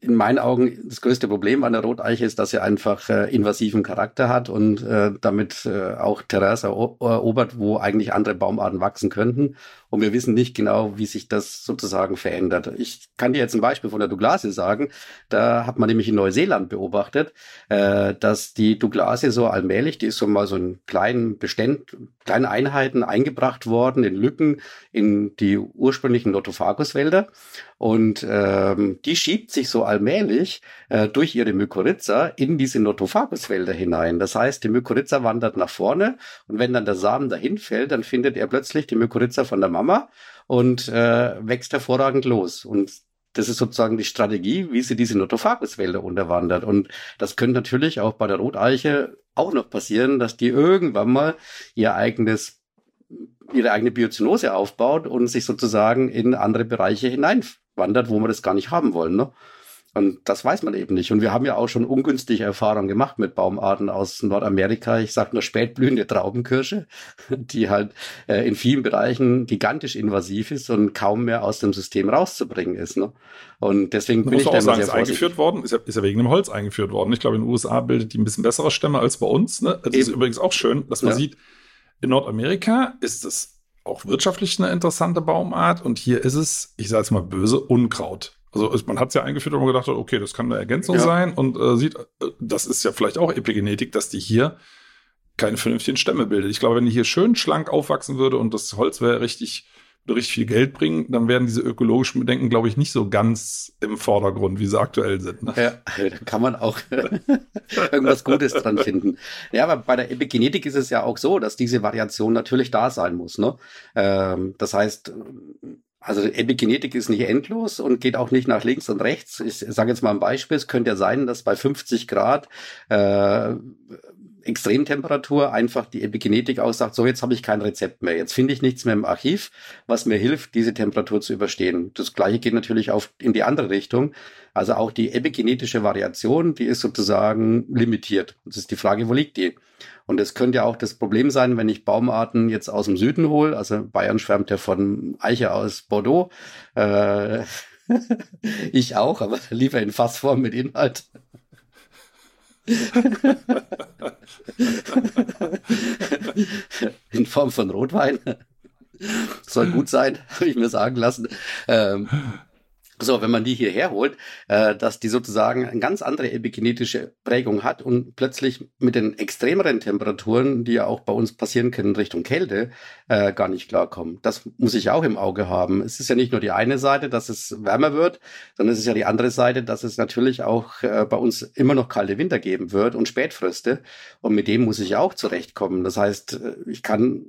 S1: in meinen Augen das größte Problem an der Roteiche ist, dass sie einfach äh, invasiven Charakter hat und äh, damit äh, auch Terrains erobert, wo eigentlich andere Baumarten wachsen könnten. Und wir wissen nicht genau, wie sich das sozusagen verändert. Ich kann dir jetzt ein Beispiel von der Douglasie sagen. Da hat man nämlich in Neuseeland beobachtet, äh, dass die Douglasie so allmählich, die ist so mal so in kleinen Beständen, kleinen Einheiten eingebracht worden, in Lücken, in die ursprünglichen Notophaguswälder. Und ähm, die schiebt sich so allmählich äh, durch ihre Mykorrhiza in diese Notophaguswälder hinein. Das heißt, die Mykorrhiza wandert nach vorne und wenn dann der Samen dahin fällt, dann findet er plötzlich die Mykorrhiza von der Mama und äh, wächst hervorragend los. Und das ist sozusagen die Strategie, wie sie diese Notophaguswälder unterwandert. Und das könnte natürlich auch bei der Roteiche auch noch passieren, dass die irgendwann mal ihr eigenes ihre eigene Biozinose aufbaut und sich sozusagen in andere Bereiche hineinwandert, wo wir das gar nicht haben wollen. Ne? Und das weiß man eben nicht. Und wir haben ja auch schon ungünstige Erfahrungen gemacht mit Baumarten aus Nordamerika. Ich sage nur spätblühende Traubenkirsche, die halt äh, in vielen Bereichen gigantisch invasiv ist und kaum mehr aus dem System rauszubringen ist. Ne? Und deswegen
S3: bin ich auch sagen, ist eingeführt worden, ist ja, ist ja wegen dem Holz eingeführt worden. Ich glaube, in den USA bildet die ein bisschen bessere Stämme als bei uns. Ne? Das eben. ist übrigens auch schön, dass man ja. sieht, in Nordamerika ist es auch wirtschaftlich eine interessante Baumart und hier ist es, ich sage jetzt mal böse, Unkraut. Also man hat es ja eingeführt, und man gedacht hat, okay, das kann eine Ergänzung ja. sein und äh, sieht, äh, das ist ja vielleicht auch Epigenetik, dass die hier keine vernünftigen Stämme bildet. Ich glaube, wenn die hier schön schlank aufwachsen würde und das Holz wäre richtig, richtig viel Geld bringen, dann wären diese ökologischen Bedenken, glaube ich, nicht so ganz im Vordergrund, wie sie aktuell sind. Ne?
S1: Ja, da kann man auch irgendwas Gutes dran finden. Ja, aber bei der Epigenetik ist es ja auch so, dass diese Variation natürlich da sein muss. Ne? Ähm, das heißt, also Epigenetik ist nicht endlos und geht auch nicht nach links und rechts. Ich sage jetzt mal ein Beispiel. Es könnte ja sein, dass bei 50 Grad äh, Extremtemperatur einfach die Epigenetik aussagt, so jetzt habe ich kein Rezept mehr, jetzt finde ich nichts mehr im Archiv, was mir hilft, diese Temperatur zu überstehen. Das gleiche geht natürlich auf in die andere Richtung. Also auch die epigenetische Variation, die ist sozusagen limitiert. Das ist die Frage, wo liegt die? Und es könnte ja auch das Problem sein, wenn ich Baumarten jetzt aus dem Süden hole, also Bayern schwärmt ja von Eiche aus Bordeaux, äh, ich auch, aber lieber in Fassform mit Inhalt. in Form von Rotwein. Soll gut sein, habe ich mir sagen lassen. Ähm, so, wenn man die hierher holt, äh, dass die sozusagen eine ganz andere epigenetische Prägung hat und plötzlich mit den extremeren Temperaturen, die ja auch bei uns passieren können Richtung Kälte, äh, gar nicht klarkommen. Das muss ich auch im Auge haben. Es ist ja nicht nur die eine Seite, dass es wärmer wird, sondern es ist ja die andere Seite, dass es natürlich auch äh, bei uns immer noch kalte Winter geben wird und Spätfröste. Und mit dem muss ich auch zurechtkommen. Das heißt, äh, ich kann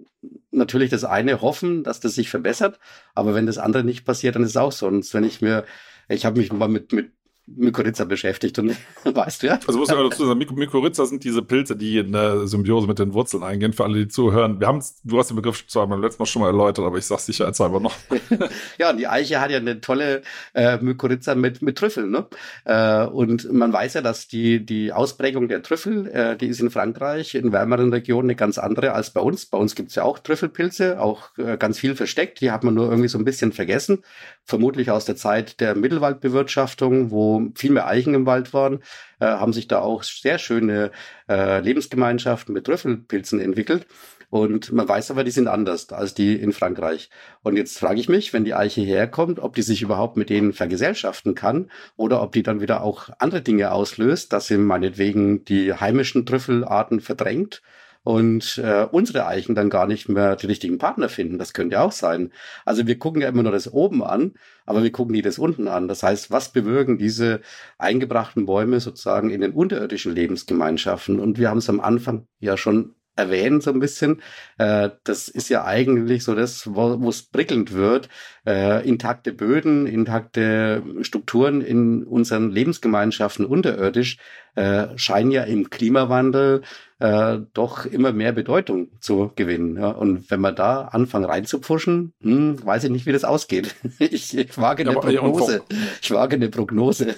S1: natürlich das eine hoffen, dass das sich verbessert, aber wenn das andere nicht passiert, dann ist es auch sonst. Wenn ich mir, ich habe mich mal mit, mit Mykorrhiza beschäftigt und weißt du ja.
S3: Also muss ich dazu sagen, Mykorrhiza sind diese Pilze, die in der Symbiose mit den Wurzeln eingehen, für alle, die zuhören. Wir haben du hast den Begriff zwar beim letzten Mal schon mal erläutert, aber ich sag's sicherheitshalber noch.
S1: ja, und die Eiche hat ja eine tolle äh, Mykorrhiza mit, mit Trüffeln, ne? Äh, und man weiß ja, dass die, die Ausprägung der Trüffel, äh, die ist in Frankreich, in wärmeren Regionen eine ganz andere als bei uns. Bei uns gibt's ja auch Trüffelpilze, auch äh, ganz viel versteckt. Die hat man nur irgendwie so ein bisschen vergessen. Vermutlich aus der Zeit der Mittelwaldbewirtschaftung, wo viel mehr Eichen im Wald waren, äh, haben sich da auch sehr schöne äh, Lebensgemeinschaften mit Trüffelpilzen entwickelt. Und man weiß aber, die sind anders als die in Frankreich. Und jetzt frage ich mich, wenn die Eiche herkommt, ob die sich überhaupt mit denen vergesellschaften kann oder ob die dann wieder auch andere Dinge auslöst, dass sie meinetwegen die heimischen Trüffelarten verdrängt und äh, unsere Eichen dann gar nicht mehr die richtigen Partner finden. Das könnte ja auch sein. Also wir gucken ja immer nur das oben an, aber wir gucken nie das unten an. Das heißt, was bewirken diese eingebrachten Bäume sozusagen in den unterirdischen Lebensgemeinschaften? Und wir haben es am Anfang ja schon erwähnen so ein bisschen. Äh, das ist ja eigentlich so das, wo es prickelnd wird. Äh, intakte Böden, intakte Strukturen in unseren Lebensgemeinschaften unterirdisch äh, scheinen ja im Klimawandel äh, doch immer mehr Bedeutung zu gewinnen. Ja. Und wenn wir da anfangen reinzupfuschen, hm, weiß ich nicht, wie das ausgeht. ich, ich wage eine ja, Prognose. Ich wage eine Prognose.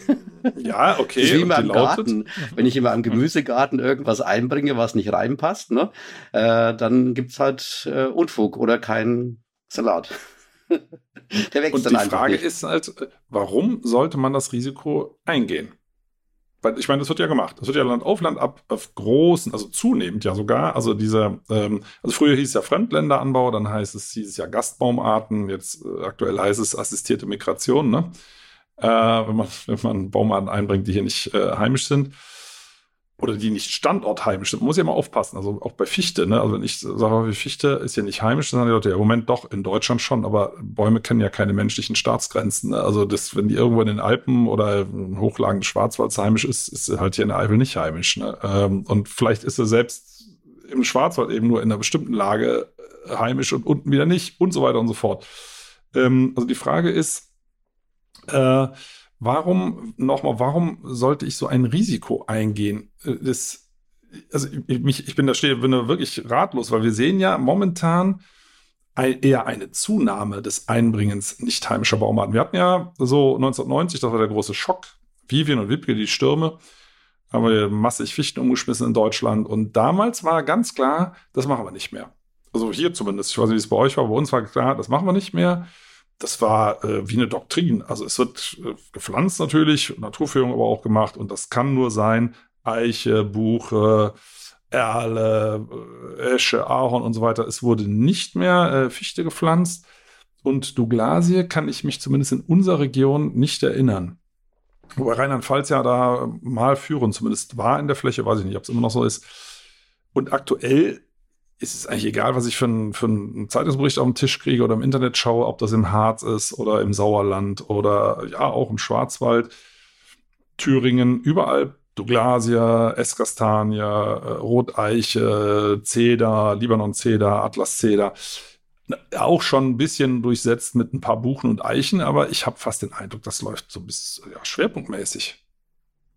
S3: Ja, okay.
S1: Wie immer im Garten. Wenn ich immer am Gemüsegarten irgendwas einbringe, was nicht reinpasst, ne, äh, dann gibt's halt äh, Unfug oder kein Salat.
S3: Der wächst Und dann die Frage nicht. ist halt, warum sollte man das Risiko eingehen? weil ich meine, das wird ja gemacht. Das wird ja Land auf Land ab auf großen, also zunehmend ja sogar. Also dieser, ähm, also früher hieß es ja Fremdländeranbau, dann heißt es, hieß es ja Gastbaumarten, jetzt äh, aktuell heißt es assistierte Migration, ne? Äh, wenn man, wenn man Baumarten einbringt, die hier nicht äh, heimisch sind oder die nicht standortheimisch sind. Man muss ja mal aufpassen. Also auch bei Fichte, ne? Also wenn ich sage, Fichte ist ja nicht heimisch, dann sagen die Leute, ja, Moment doch, in Deutschland schon, aber Bäume kennen ja keine menschlichen Staatsgrenzen. Ne? Also das, wenn die irgendwo in den Alpen oder in Hochlagen des Schwarzwalds heimisch ist, ist halt hier in der Eifel nicht heimisch. Ne? Ähm, und vielleicht ist sie selbst im Schwarzwald eben nur in einer bestimmten Lage äh, heimisch und unten wieder nicht und so weiter und so fort. Ähm, also die Frage ist, äh, Warum, nochmal, warum sollte ich so ein Risiko eingehen? Äh, das, also ich, ich bin da stehe, bin da wirklich ratlos, weil wir sehen ja momentan eher eine Zunahme des Einbringens nicht heimischer Baumarten. Wir hatten ja so 1990, das war der große Schock, Vivien und Wipke, die Stürme, haben wir massig Fichten umgeschmissen in Deutschland. Und damals war ganz klar, das machen wir nicht mehr. Also hier zumindest. Ich weiß nicht, wie es bei euch war. Bei uns war klar, das machen wir nicht mehr. Das war äh, wie eine Doktrin. Also es wird äh, gepflanzt natürlich, Naturführung aber auch gemacht. Und das kann nur sein, Eiche, Buche, Erle, äh, Esche, Ahorn und so weiter. Es wurde nicht mehr äh, Fichte gepflanzt. Und Douglasie kann ich mich zumindest in unserer Region nicht erinnern. Wobei Rheinland-Pfalz ja da mal führend zumindest war in der Fläche, weiß ich nicht, ob es immer noch so ist. Und aktuell ist es eigentlich egal, was ich für, ein, für einen Zeitungsbericht auf dem Tisch kriege oder im Internet schaue, ob das im Harz ist oder im Sauerland oder ja auch im Schwarzwald, Thüringen, überall. Douglasia, Escastania, äh, Roteiche, Zeder, Libanon-Zeder, Atlas-Zeder auch schon ein bisschen durchsetzt mit ein paar Buchen und Eichen, aber ich habe fast den Eindruck, das läuft so bisschen ja, schwerpunktmäßig.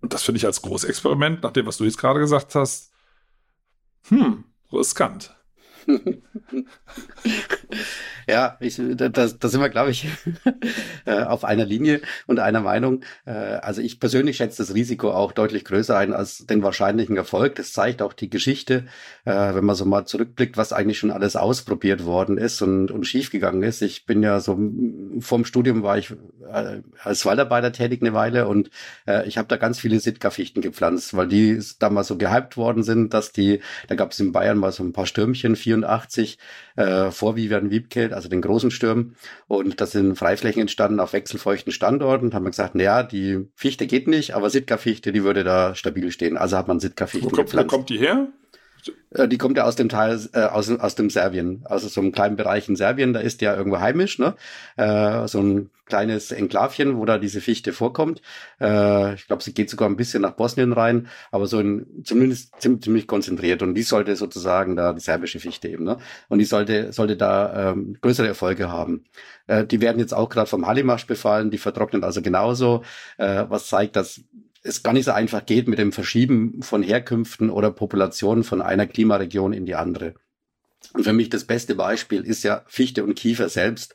S3: Und das finde ich als großes Experiment, nach dem, was du jetzt gerade gesagt hast, hm, riskant.
S1: ja, ich, da, da sind wir, glaube ich, äh, auf einer Linie und einer Meinung. Äh, also ich persönlich schätze das Risiko auch deutlich größer ein als den wahrscheinlichen Erfolg. Das zeigt auch die Geschichte, äh, wenn man so mal zurückblickt, was eigentlich schon alles ausprobiert worden ist und, und schiefgegangen ist. Ich bin ja so vorm Studium war ich als Waldarbeiter tätig eine Weile und ich habe da ganz viele Sitka-Fichten gepflanzt, weil die damals so gehypt worden sind, dass die, da gab es in Bayern mal so ein paar Stürmchen, 84, äh, vor Vivian Wiebke, also den großen Stürmen. Und da sind Freiflächen entstanden auf wechselfeuchten Standorten. Da haben wir gesagt, naja, die Fichte geht nicht, aber Sitka-Fichte, die würde da stabil stehen. Also hat man Sitka-Fichte
S3: kommt, wo kommt die her?
S1: Äh, die kommt ja aus dem Teil, äh, aus, aus dem Serbien, also so einem kleinen Bereich in Serbien, da ist ja irgendwo heimisch, ne? Äh, so ein kleines Enklavchen, wo da diese Fichte vorkommt. Äh, ich glaube, sie geht sogar ein bisschen nach Bosnien rein, aber so in, zumindest ziemlich, ziemlich konzentriert. Und die sollte sozusagen da die serbische Fichte eben, ne? Und die sollte, sollte da ähm, größere Erfolge haben. Äh, die werden jetzt auch gerade vom Hallimasch befallen, die vertrocknen also genauso, äh, was zeigt, dass es gar nicht so einfach geht mit dem Verschieben von Herkünften oder Populationen von einer Klimaregion in die andere. Und für mich das beste Beispiel ist ja Fichte und Kiefer selbst.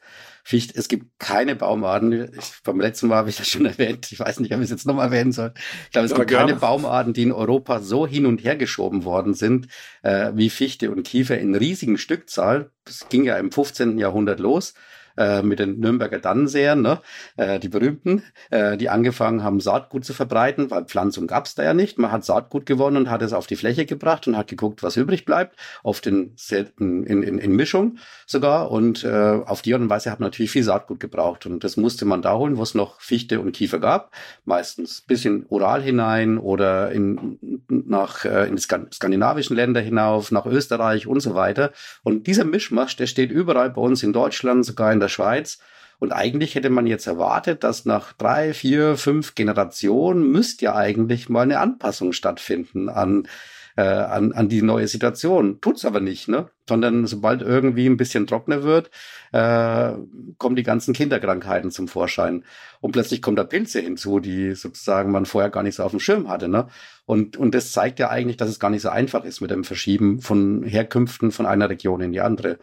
S1: Fichte, es gibt keine Baumarten, ich, beim letzten Mal habe ich das schon erwähnt, ich weiß nicht, ob ich es jetzt nochmal erwähnen soll. Ich glaube, es gibt keine Baumarten, die in Europa so hin und her geschoben worden sind, äh, wie Fichte und Kiefer in riesigen Stückzahl. Das ging ja im 15. Jahrhundert los äh, mit den Nürnberger Dannensehern, ne? äh, die berühmten, äh, die angefangen haben, Saatgut zu verbreiten, weil Pflanzung gab es da ja nicht. Man hat Saatgut gewonnen und hat es auf die Fläche gebracht und hat geguckt, was übrig bleibt, auf den in, in, in Mischung sogar. Und äh, auf die Art und Weise hat man natürlich viel Saatgut gebraucht. Und das musste man da holen, wo es noch Fichte und Kiefer gab. Meistens bis in Ural hinein oder in, nach äh, in die skandinavischen Länder hinauf, nach Österreich und so weiter. Und dieser Mischmasch, der steht überall bei uns in Deutschland, sogar in der Schweiz. Und eigentlich hätte man jetzt erwartet, dass nach drei, vier, fünf Generationen müsste ja eigentlich mal eine Anpassung stattfinden an, äh, an, an die neue Situation. Tut's aber nicht, ne? Sondern sobald irgendwie ein bisschen trockener wird, äh, kommen die ganzen Kinderkrankheiten zum Vorschein. Und plötzlich kommen da Pilze hinzu, die sozusagen man vorher gar nicht so auf dem Schirm hatte, ne? Und, und das zeigt ja eigentlich, dass es gar nicht so einfach ist mit dem Verschieben von Herkünften von einer Region in die andere.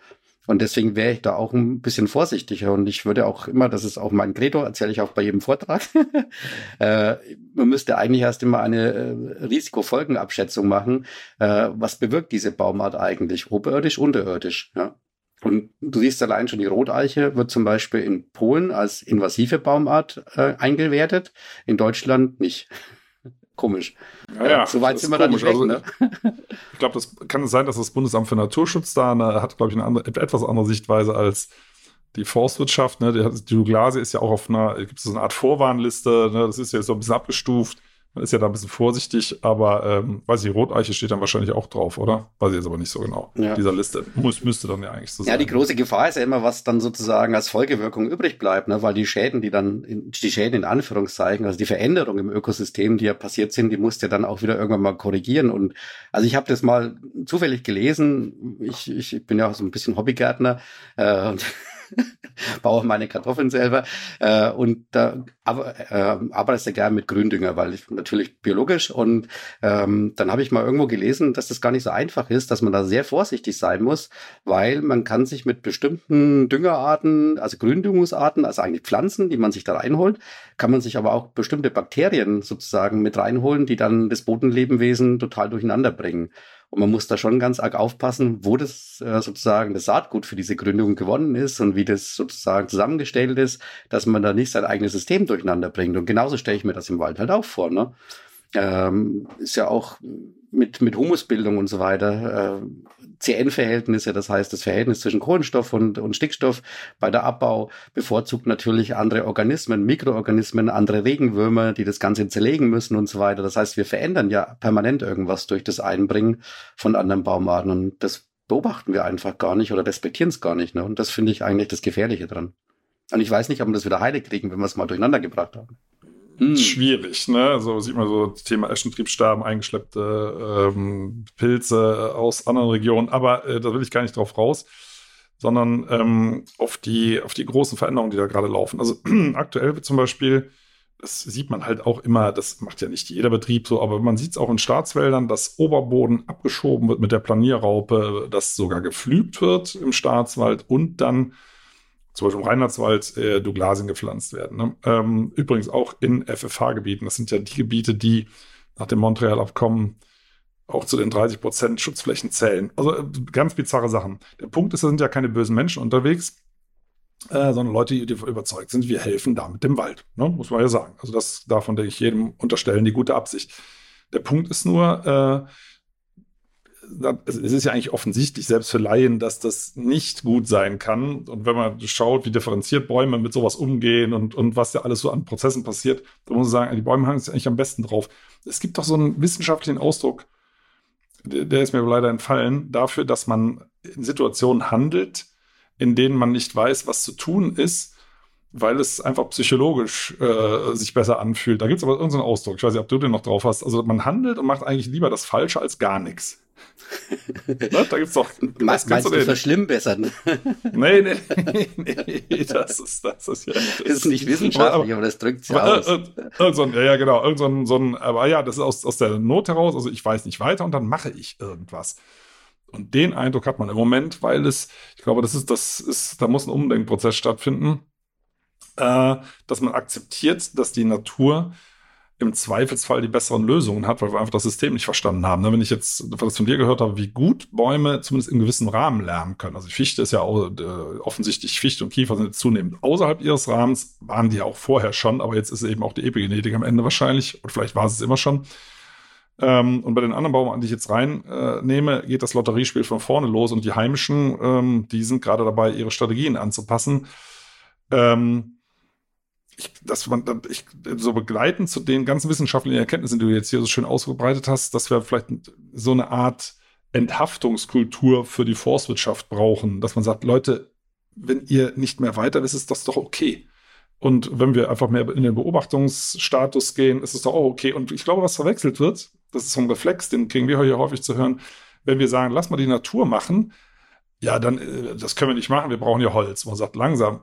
S1: Und deswegen wäre ich da auch ein bisschen vorsichtiger. Und ich würde auch immer, das ist auch mein Credo, erzähle ich auch bei jedem Vortrag, äh, man müsste eigentlich erst immer eine äh, Risikofolgenabschätzung machen. Äh, was bewirkt diese Baumart eigentlich? Oberirdisch, unterirdisch? Ja. Und du siehst allein schon, die Roteiche wird zum Beispiel in Polen als invasive Baumart äh, eingewertet, in Deutschland nicht. Komisch.
S3: Ja, ja, so weit sind wir da nicht weg, also, ne? Ich glaube, das kann sein, dass das Bundesamt für Naturschutz da eine, hat, glaube ich, eine andere, etwas andere Sichtweise als die Forstwirtschaft. Ne? Die, die Douglasie ist ja auch auf einer, gibt es so eine Art Vorwarnliste, ne? das ist ja so ein bisschen abgestuft. Man ist ja da ein bisschen vorsichtig, aber ähm, weiß ich, Roteiche steht dann wahrscheinlich auch drauf, oder? Weiß ich jetzt aber nicht so genau. Ja. Dieser Liste muss, müsste dann ja eigentlich so
S1: sein. Ja, die große Gefahr ist ja immer, was dann sozusagen als Folgewirkung übrig bleibt, ne? weil die Schäden, die dann, die Schäden in Anführungszeichen, also die Veränderungen im Ökosystem, die ja passiert sind, die musst du ja dann auch wieder irgendwann mal korrigieren. Und also ich habe das mal zufällig gelesen. Ich, ich bin ja auch so ein bisschen Hobbygärtner äh, und baue meine Kartoffeln selber äh, und da aber, äh, arbeite sehr gerne mit Gründünger, weil ich natürlich biologisch und ähm, dann habe ich mal irgendwo gelesen, dass das gar nicht so einfach ist, dass man da sehr vorsichtig sein muss, weil man kann sich mit bestimmten Düngerarten, also Gründüngungsarten, also eigentlich Pflanzen, die man sich da reinholt, kann man sich aber auch bestimmte Bakterien sozusagen mit reinholen, die dann das Bodenlebenwesen total durcheinander bringen. Und man muss da schon ganz arg aufpassen, wo das äh, sozusagen das Saatgut für diese Gründung gewonnen ist und wie das sozusagen zusammengestellt ist, dass man da nicht sein eigenes System durcheinander bringt. Und genauso stelle ich mir das im Wald halt auch vor. Ne? Ähm, ist ja auch mit, mit Humusbildung und so weiter, äh, CN-Verhältnisse, das heißt das Verhältnis zwischen Kohlenstoff und, und Stickstoff bei der Abbau bevorzugt natürlich andere Organismen, Mikroorganismen, andere Regenwürmer, die das Ganze zerlegen müssen und so weiter. Das heißt, wir verändern ja permanent irgendwas durch das Einbringen von anderen Baumarten und das beobachten wir einfach gar nicht oder respektieren es gar nicht. Ne? Und das finde ich eigentlich das Gefährliche dran. Und ich weiß nicht, ob wir das wieder heile kriegen, wenn wir es mal durcheinander gebracht haben.
S3: Hm. Schwierig, ne? So sieht man so das Thema Eschentriebssterben, eingeschleppte ähm, Pilze aus anderen Regionen. Aber äh, da will ich gar nicht drauf raus, sondern ähm, auf, die, auf die großen Veränderungen, die da gerade laufen. Also aktuell zum Beispiel, das sieht man halt auch immer, das macht ja nicht jeder Betrieb so, aber man sieht es auch in Staatswäldern, dass Oberboden abgeschoben wird mit der Planierraupe, dass sogar gepflügt wird im Staatswald und dann zum Beispiel im Rheinlandswald äh, Douglasien gepflanzt werden. Ne? Ähm, übrigens auch in FFH-Gebieten. Das sind ja die Gebiete, die nach dem Montreal-Abkommen auch zu den 30 Prozent Schutzflächen zählen. Also äh, ganz bizarre Sachen. Der Punkt ist, da sind ja keine bösen Menschen unterwegs, äh, sondern Leute, die überzeugt sind, wir helfen damit dem Wald. Ne? Muss man ja sagen. Also das davon denke ich jedem unterstellen, die gute Absicht. Der Punkt ist nur, äh, es ist ja eigentlich offensichtlich, selbst für Laien, dass das nicht gut sein kann. Und wenn man schaut, wie differenziert Bäume mit sowas umgehen und, und was ja alles so an Prozessen passiert, dann muss man sagen, die Bäume haben es eigentlich am besten drauf. Es gibt doch so einen wissenschaftlichen Ausdruck, der, der ist mir leider entfallen, dafür, dass man in Situationen handelt, in denen man nicht weiß, was zu tun ist, weil es einfach psychologisch äh, sich besser anfühlt. Da gibt es aber irgendeinen Ausdruck, ich weiß nicht, ob du den noch drauf hast. Also man handelt und macht eigentlich lieber das Falsche als gar nichts.
S1: Na, da gibt's doch. Du meinst, du verschlimmbessern?
S3: nee, nee, nee, nee, das ist, das ist ja.
S1: Das ist nicht wissenschaftlich, aber, aber das drückt sich aus. Äh,
S3: äh, so ein, ja, ja, genau. Irgend so ein, so ein, aber ja, das ist aus, aus der Not heraus, also ich weiß nicht weiter und dann mache ich irgendwas. Und den Eindruck hat man im Moment, weil es, ich glaube, das ist, das ist, da muss ein Umdenkprozess stattfinden, äh, dass man akzeptiert, dass die Natur im Zweifelsfall die besseren Lösungen hat, weil wir einfach das System nicht verstanden haben. Ne, wenn ich jetzt das von dir gehört habe, wie gut Bäume zumindest in gewissem Rahmen lernen können. Also Fichte ist ja auch, äh, offensichtlich, Fichte und Kiefer sind zunehmend außerhalb ihres Rahmens, waren die ja auch vorher schon, aber jetzt ist eben auch die Epigenetik am Ende wahrscheinlich, und vielleicht war es es immer schon. Ähm, und bei den anderen Baumarten, die ich jetzt reinnehme, äh, geht das Lotteriespiel von vorne los und die heimischen, ähm, die sind gerade dabei, ihre Strategien anzupassen. Ähm, ich, dass man ich, so begleitend zu den ganzen wissenschaftlichen Erkenntnissen, die du jetzt hier so schön ausgebreitet hast, dass wir vielleicht so eine Art Enthaftungskultur für die Forstwirtschaft brauchen, dass man sagt, Leute, wenn ihr nicht mehr weiter wisst, ist das doch okay. Und wenn wir einfach mehr in den Beobachtungsstatus gehen, ist es doch auch okay. Und ich glaube, was verwechselt wird, das ist so ein Reflex, den kriegen wir hier häufig zu hören, wenn wir sagen, lass mal die Natur machen, ja, dann, äh, das können wir nicht machen, wir brauchen ja Holz. Man sagt langsam,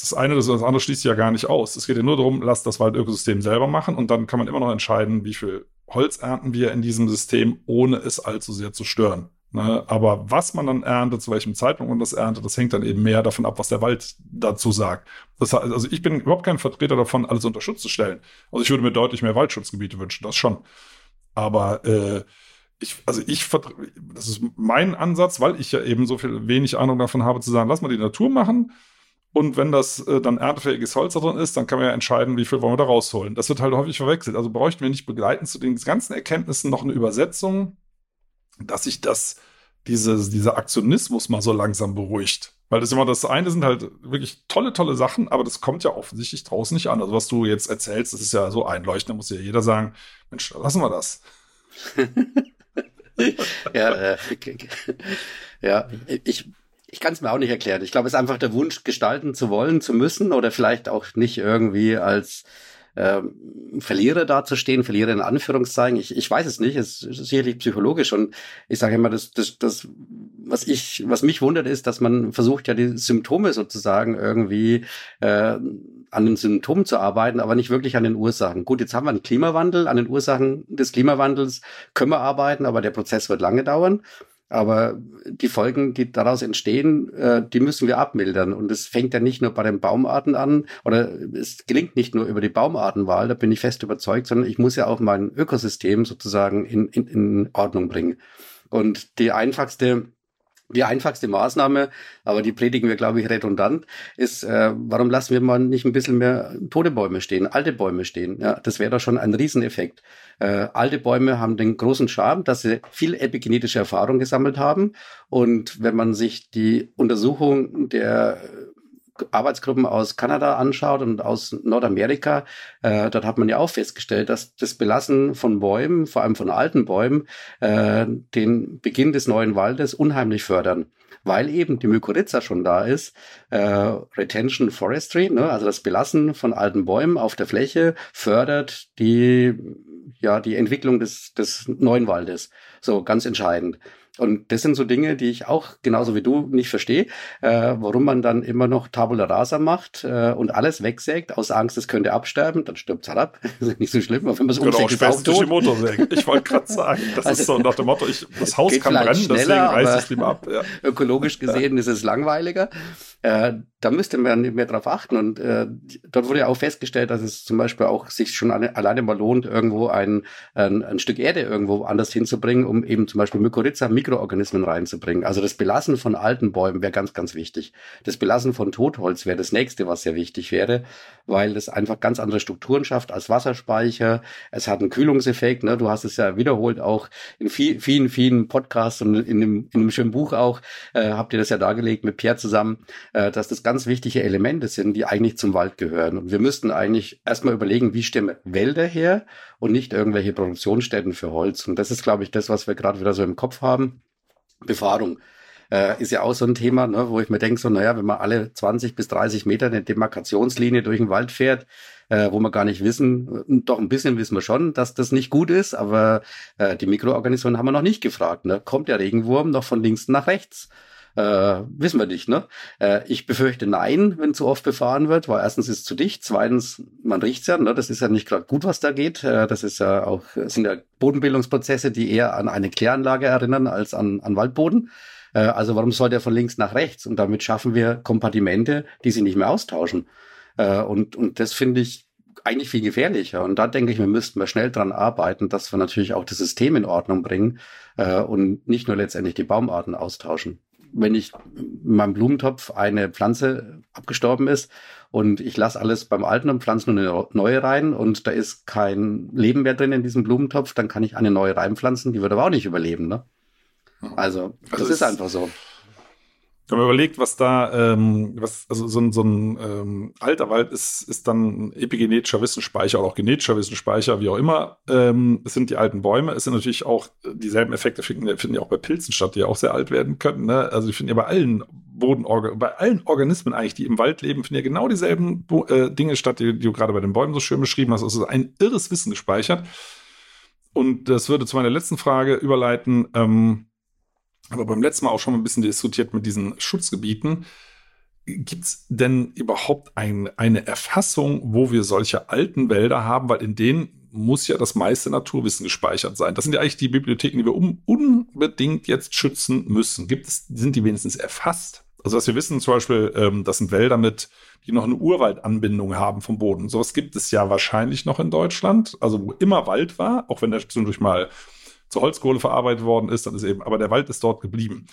S3: das eine das andere schließt sich ja gar nicht aus. Es geht ja nur darum, lass das Waldökosystem selber machen und dann kann man immer noch entscheiden, wie viel Holz ernten wir in diesem System, ohne es allzu sehr zu stören. Ne? Aber was man dann erntet, zu welchem Zeitpunkt man das erntet, das hängt dann eben mehr davon ab, was der Wald dazu sagt. Das heißt, also ich bin überhaupt kein Vertreter davon, alles unter Schutz zu stellen. Also ich würde mir deutlich mehr Waldschutzgebiete wünschen, das schon. Aber äh, ich, also ich, das ist mein Ansatz, weil ich ja eben so viel wenig Ahnung davon habe, zu sagen, lass mal die Natur machen und wenn das äh, dann erntefähiges Holz da drin ist, dann kann man ja entscheiden, wie viel wollen wir da rausholen. Das wird halt häufig verwechselt. Also bräuchten wir nicht begleitend zu den ganzen Erkenntnissen noch eine Übersetzung, dass sich das, diese, dieser Aktionismus mal so langsam beruhigt. Weil das immer das eine sind halt wirklich tolle, tolle Sachen, aber das kommt ja offensichtlich draußen nicht an. Also was du jetzt erzählst, das ist ja so einleuchtend, da muss ja jeder sagen, Mensch, lassen wir das.
S1: ja, äh, ja, ich ich kann es mir auch nicht erklären. Ich glaube, es ist einfach der Wunsch, gestalten zu wollen, zu müssen oder vielleicht auch nicht irgendwie als äh, Verlierer dazustehen, Verlierer in Anführungszeichen. Ich, ich weiß es nicht, es ist sicherlich psychologisch und ich sage immer, das, das, das, was ich, was mich wundert, ist, dass man versucht ja die Symptome sozusagen irgendwie äh, an den Symptomen zu arbeiten, aber nicht wirklich an den Ursachen. Gut, jetzt haben wir einen Klimawandel, an den Ursachen des Klimawandels können wir arbeiten, aber der Prozess wird lange dauern. Aber die Folgen, die daraus entstehen, äh, die müssen wir abmildern. Und es fängt ja nicht nur bei den Baumarten an, oder es gelingt nicht nur über die Baumartenwahl, da bin ich fest überzeugt, sondern ich muss ja auch mein Ökosystem sozusagen in, in, in Ordnung bringen. Und die einfachste die einfachste Maßnahme, aber die predigen wir, glaube ich, redundant, ist, äh, warum lassen wir mal nicht ein bisschen mehr tote Bäume stehen, alte Bäume stehen? Ja, das wäre doch schon ein Rieseneffekt. Äh, alte Bäume haben den großen Charme, dass sie viel epigenetische Erfahrung gesammelt haben. Und wenn man sich die Untersuchung der Arbeitsgruppen aus Kanada anschaut und aus Nordamerika, äh, dort hat man ja auch festgestellt, dass das Belassen von Bäumen, vor allem von alten Bäumen, äh, den Beginn des neuen Waldes unheimlich fördern. Weil eben die Mykorrhiza schon da ist, äh, Retention Forestry, ne, also das Belassen von alten Bäumen auf der Fläche fördert die, ja, die Entwicklung des, des neuen Waldes. So, ganz entscheidend. Und das sind so Dinge, die ich auch genauso wie du nicht verstehe, äh, warum man dann immer noch Tabula Rasa macht äh, und alles wegsägt aus Angst, es könnte absterben, dann stirbt es halt ab. das ist nicht so schlimm, aber wenn man es
S3: umsägt, ist auch tot. Motorsäge. Ich wollte gerade sagen, das also, ist so nach dem Motto, ich, das Haus kann brennen, deswegen reiß es lieber ab. Ja.
S1: Ökologisch gesehen ist es langweiliger. Äh, da müsste man mehr drauf achten. Und äh, dort wurde ja auch festgestellt, dass es zum Beispiel auch sich schon alle, alleine mal lohnt, irgendwo ein, ein, ein Stück Erde irgendwo anders hinzubringen, um eben zum Beispiel Mykorrhiza, Mikroorganismen reinzubringen. Also das Belassen von alten Bäumen wäre ganz, ganz wichtig. Das Belassen von Totholz wäre das nächste, was sehr wichtig wäre, weil es einfach ganz andere Strukturen schafft als Wasserspeicher. Es hat einen Kühlungseffekt. Ne? Du hast es ja wiederholt auch in viel, vielen, vielen Podcasts und in einem, in einem schönen Buch auch, äh, habt ihr das ja dargelegt mit Pierre zusammen äh, dass das ganz wichtige Elemente sind, die eigentlich zum Wald gehören. Und wir müssten eigentlich erstmal überlegen, wie stimmen Wälder her und nicht irgendwelche Produktionsstätten für Holz. Und das ist, glaube ich, das, was wir gerade wieder so im Kopf haben. Befahrung äh, ist ja auch so ein Thema, ne, wo ich mir denke, so, naja, wenn man alle 20 bis 30 Meter eine Demarkationslinie durch den Wald fährt, äh, wo wir gar nicht wissen, doch ein bisschen wissen wir schon, dass das nicht gut ist, aber äh, die Mikroorganismen haben wir noch nicht gefragt. Ne? Kommt der Regenwurm noch von links nach rechts? Äh, wissen wir nicht, ne? Äh, ich befürchte nein, wenn zu oft befahren wird, weil erstens ist es zu dicht, zweitens, man riecht's ja, ne? Das ist ja nicht gerade gut, was da geht. Äh, das ist ja auch, sind ja Bodenbildungsprozesse, die eher an eine Kläranlage erinnern als an, an Waldboden. Äh, also warum soll der von links nach rechts? Und damit schaffen wir Kompartimente, die sich nicht mehr austauschen. Äh, und, und das finde ich eigentlich viel gefährlicher. Und da denke ich, wir müssten wir schnell dran arbeiten, dass wir natürlich auch das System in Ordnung bringen äh, und nicht nur letztendlich die Baumarten austauschen wenn ich in meinem Blumentopf eine Pflanze abgestorben ist und ich lasse alles beim Alten und pflanze nur eine neue rein und da ist kein Leben mehr drin in diesem Blumentopf, dann kann ich eine neue reinpflanzen, die wird aber auch nicht überleben. Ne? Also, das also ist einfach so.
S3: Wenn man überlegt, was da, ähm, was, also so ein, so ein ähm, alter Wald ist, ist dann epigenetischer Wissenspeicher oder auch genetischer Wissenspeicher, wie auch immer. Ähm, es sind die alten Bäume. Es sind natürlich auch dieselben Effekte, finden, finden ja auch bei Pilzen statt, die ja auch sehr alt werden können. Ne? Also die finden ja bei allen Bodenorganismen, bei allen Organismen eigentlich, die im Wald leben, finden ja genau dieselben Bo äh, Dinge statt, die, die, du gerade bei den Bäumen so schön beschrieben hast. Also es ist ein irres Wissen gespeichert. Und das würde zu meiner letzten Frage überleiten. Ähm, aber beim letzten Mal auch schon mal ein bisschen diskutiert mit diesen Schutzgebieten. Gibt es denn überhaupt ein, eine Erfassung, wo wir solche alten Wälder haben? Weil in denen muss ja das meiste Naturwissen gespeichert sein. Das sind ja eigentlich die Bibliotheken, die wir um, unbedingt jetzt schützen müssen. Gibt es, sind die wenigstens erfasst? Also, was wir wissen zum Beispiel, ähm, das sind Wälder mit, die noch eine Urwaldanbindung haben vom Boden. Sowas gibt es ja wahrscheinlich noch in Deutschland. Also, wo immer Wald war, auch wenn der zwischendurch mal zur Holzkohle verarbeitet worden ist, dann ist eben, aber der Wald ist dort geblieben.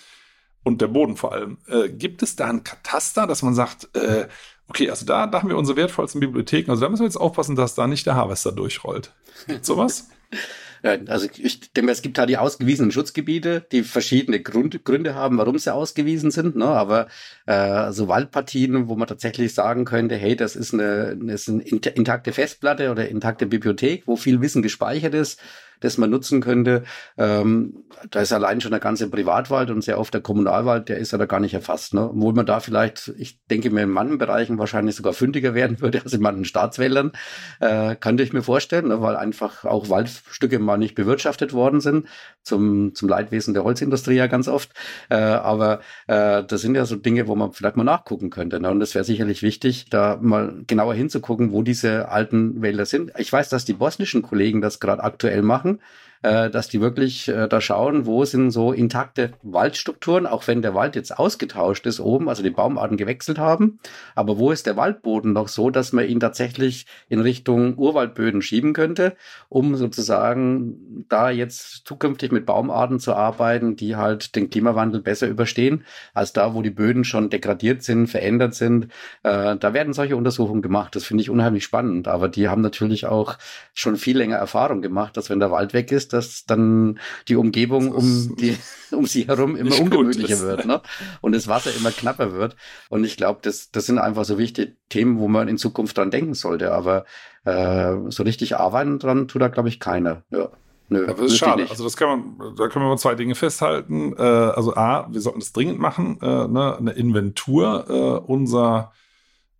S3: Und der Boden vor allem. Äh, gibt es da ein Kataster, dass man sagt, äh, okay, also da, da haben wir unsere wertvollsten Bibliotheken, also da müssen wir jetzt aufpassen, dass da nicht der Harvester durchrollt. Gibt sowas?
S1: Also ich denke, es gibt da die ausgewiesenen Schutzgebiete, die verschiedene Grund, Gründe haben, warum sie ausgewiesen sind. Ne? Aber äh, so Waldpartien, wo man tatsächlich sagen könnte, hey, das ist eine, das ist eine intakte Festplatte oder intakte Bibliothek, wo viel Wissen gespeichert ist, das man nutzen könnte. Ähm, da ist allein schon der ganze Privatwald und sehr oft der Kommunalwald, der ist ja da gar nicht erfasst. Ne? Obwohl man da vielleicht, ich denke mir in manchen Bereichen wahrscheinlich sogar fündiger werden würde als in manchen Staatswäldern, äh, könnte ich mir vorstellen, ne? weil einfach auch Waldstücke mal nicht bewirtschaftet worden sind, zum, zum Leidwesen der Holzindustrie ja ganz oft. Äh, aber äh, das sind ja so Dinge, wo man vielleicht mal nachgucken könnte. Ne? Und das wäre sicherlich wichtig, da mal genauer hinzugucken, wo diese alten Wälder sind. Ich weiß, dass die bosnischen Kollegen das gerade aktuell machen werden. Äh, dass die wirklich äh, da schauen, wo sind so intakte Waldstrukturen, auch wenn der Wald jetzt ausgetauscht ist oben, also die Baumarten gewechselt haben. Aber wo ist der Waldboden noch so, dass man ihn tatsächlich in Richtung Urwaldböden schieben könnte, um sozusagen da jetzt zukünftig mit Baumarten zu arbeiten, die halt den Klimawandel besser überstehen, als da, wo die Böden schon degradiert sind, verändert sind. Äh, da werden solche Untersuchungen gemacht. Das finde ich unheimlich spannend. Aber die haben natürlich auch schon viel länger Erfahrung gemacht, dass wenn der Wald weg ist, dass dann die Umgebung um die um sie herum immer ungemütlicher wird, ne? Und das Wasser immer knapper wird. Und ich glaube, das das sind einfach so wichtige Themen, wo man in Zukunft dran denken sollte. Aber äh, so richtig arbeiten dran tut da, glaube ich, keiner. Ja.
S3: Nö, ja, das ist schade. Also das kann man, da können wir mal zwei Dinge festhalten. Äh, also A, wir sollten das dringend machen, äh, ne? eine Inventur äh, unserer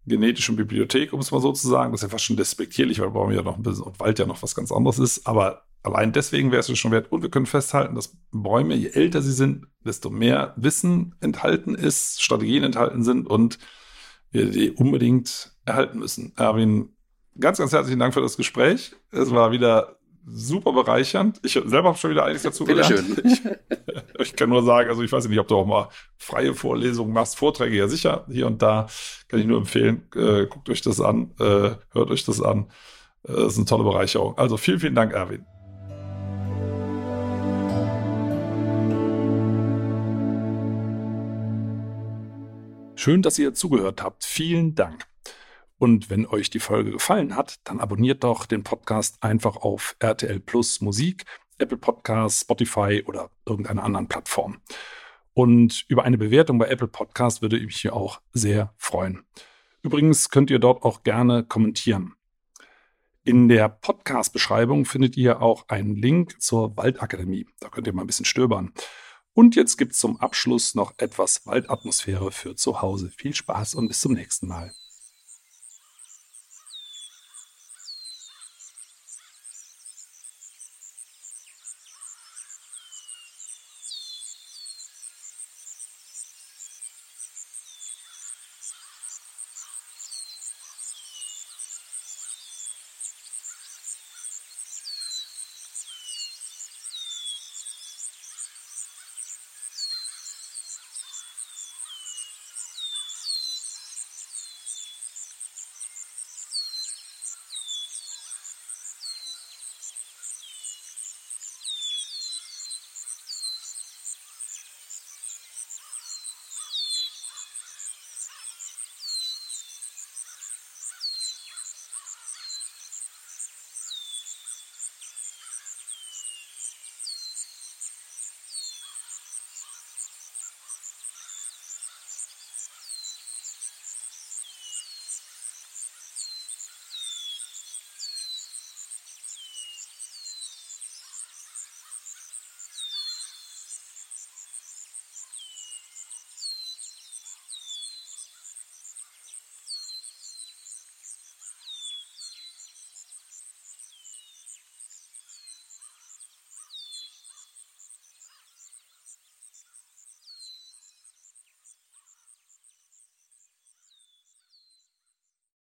S3: genetischen Bibliothek, um es mal so zu sagen. Das ist ja fast schon despektierlich, weil wir ja noch ein bisschen und Wald ja noch was ganz anderes ist. Aber Allein deswegen wäre es schon wert. Und wir können festhalten, dass Bäume, je älter sie sind, desto mehr Wissen enthalten ist, Strategien enthalten sind und wir die unbedingt erhalten müssen. Erwin, ganz, ganz herzlichen Dank für das Gespräch. Es war wieder super bereichernd. Ich selber habe schon wieder einiges dazu gelernt. Ich, ich, kann nur sagen, also ich weiß nicht, ob du auch mal freie Vorlesungen machst, Vorträge ja sicher hier und da. Kann ich nur empfehlen. Äh, guckt euch das an, äh, hört euch das an. Äh, das ist eine tolle Bereicherung. Also vielen, vielen Dank, Erwin. Schön, dass ihr zugehört habt. Vielen Dank. Und wenn euch die Folge gefallen hat, dann abonniert doch den Podcast einfach auf RTL Plus Musik, Apple Podcasts, Spotify oder irgendeiner anderen Plattform. Und über eine Bewertung bei Apple Podcast würde ich mich hier auch sehr freuen. Übrigens könnt ihr dort auch gerne kommentieren. In der Podcast-Beschreibung findet ihr auch einen Link zur Waldakademie. Da könnt ihr mal ein bisschen stöbern. Und jetzt gibt's zum Abschluss noch etwas Waldatmosphäre für zu Hause. Viel Spaß und bis zum nächsten Mal.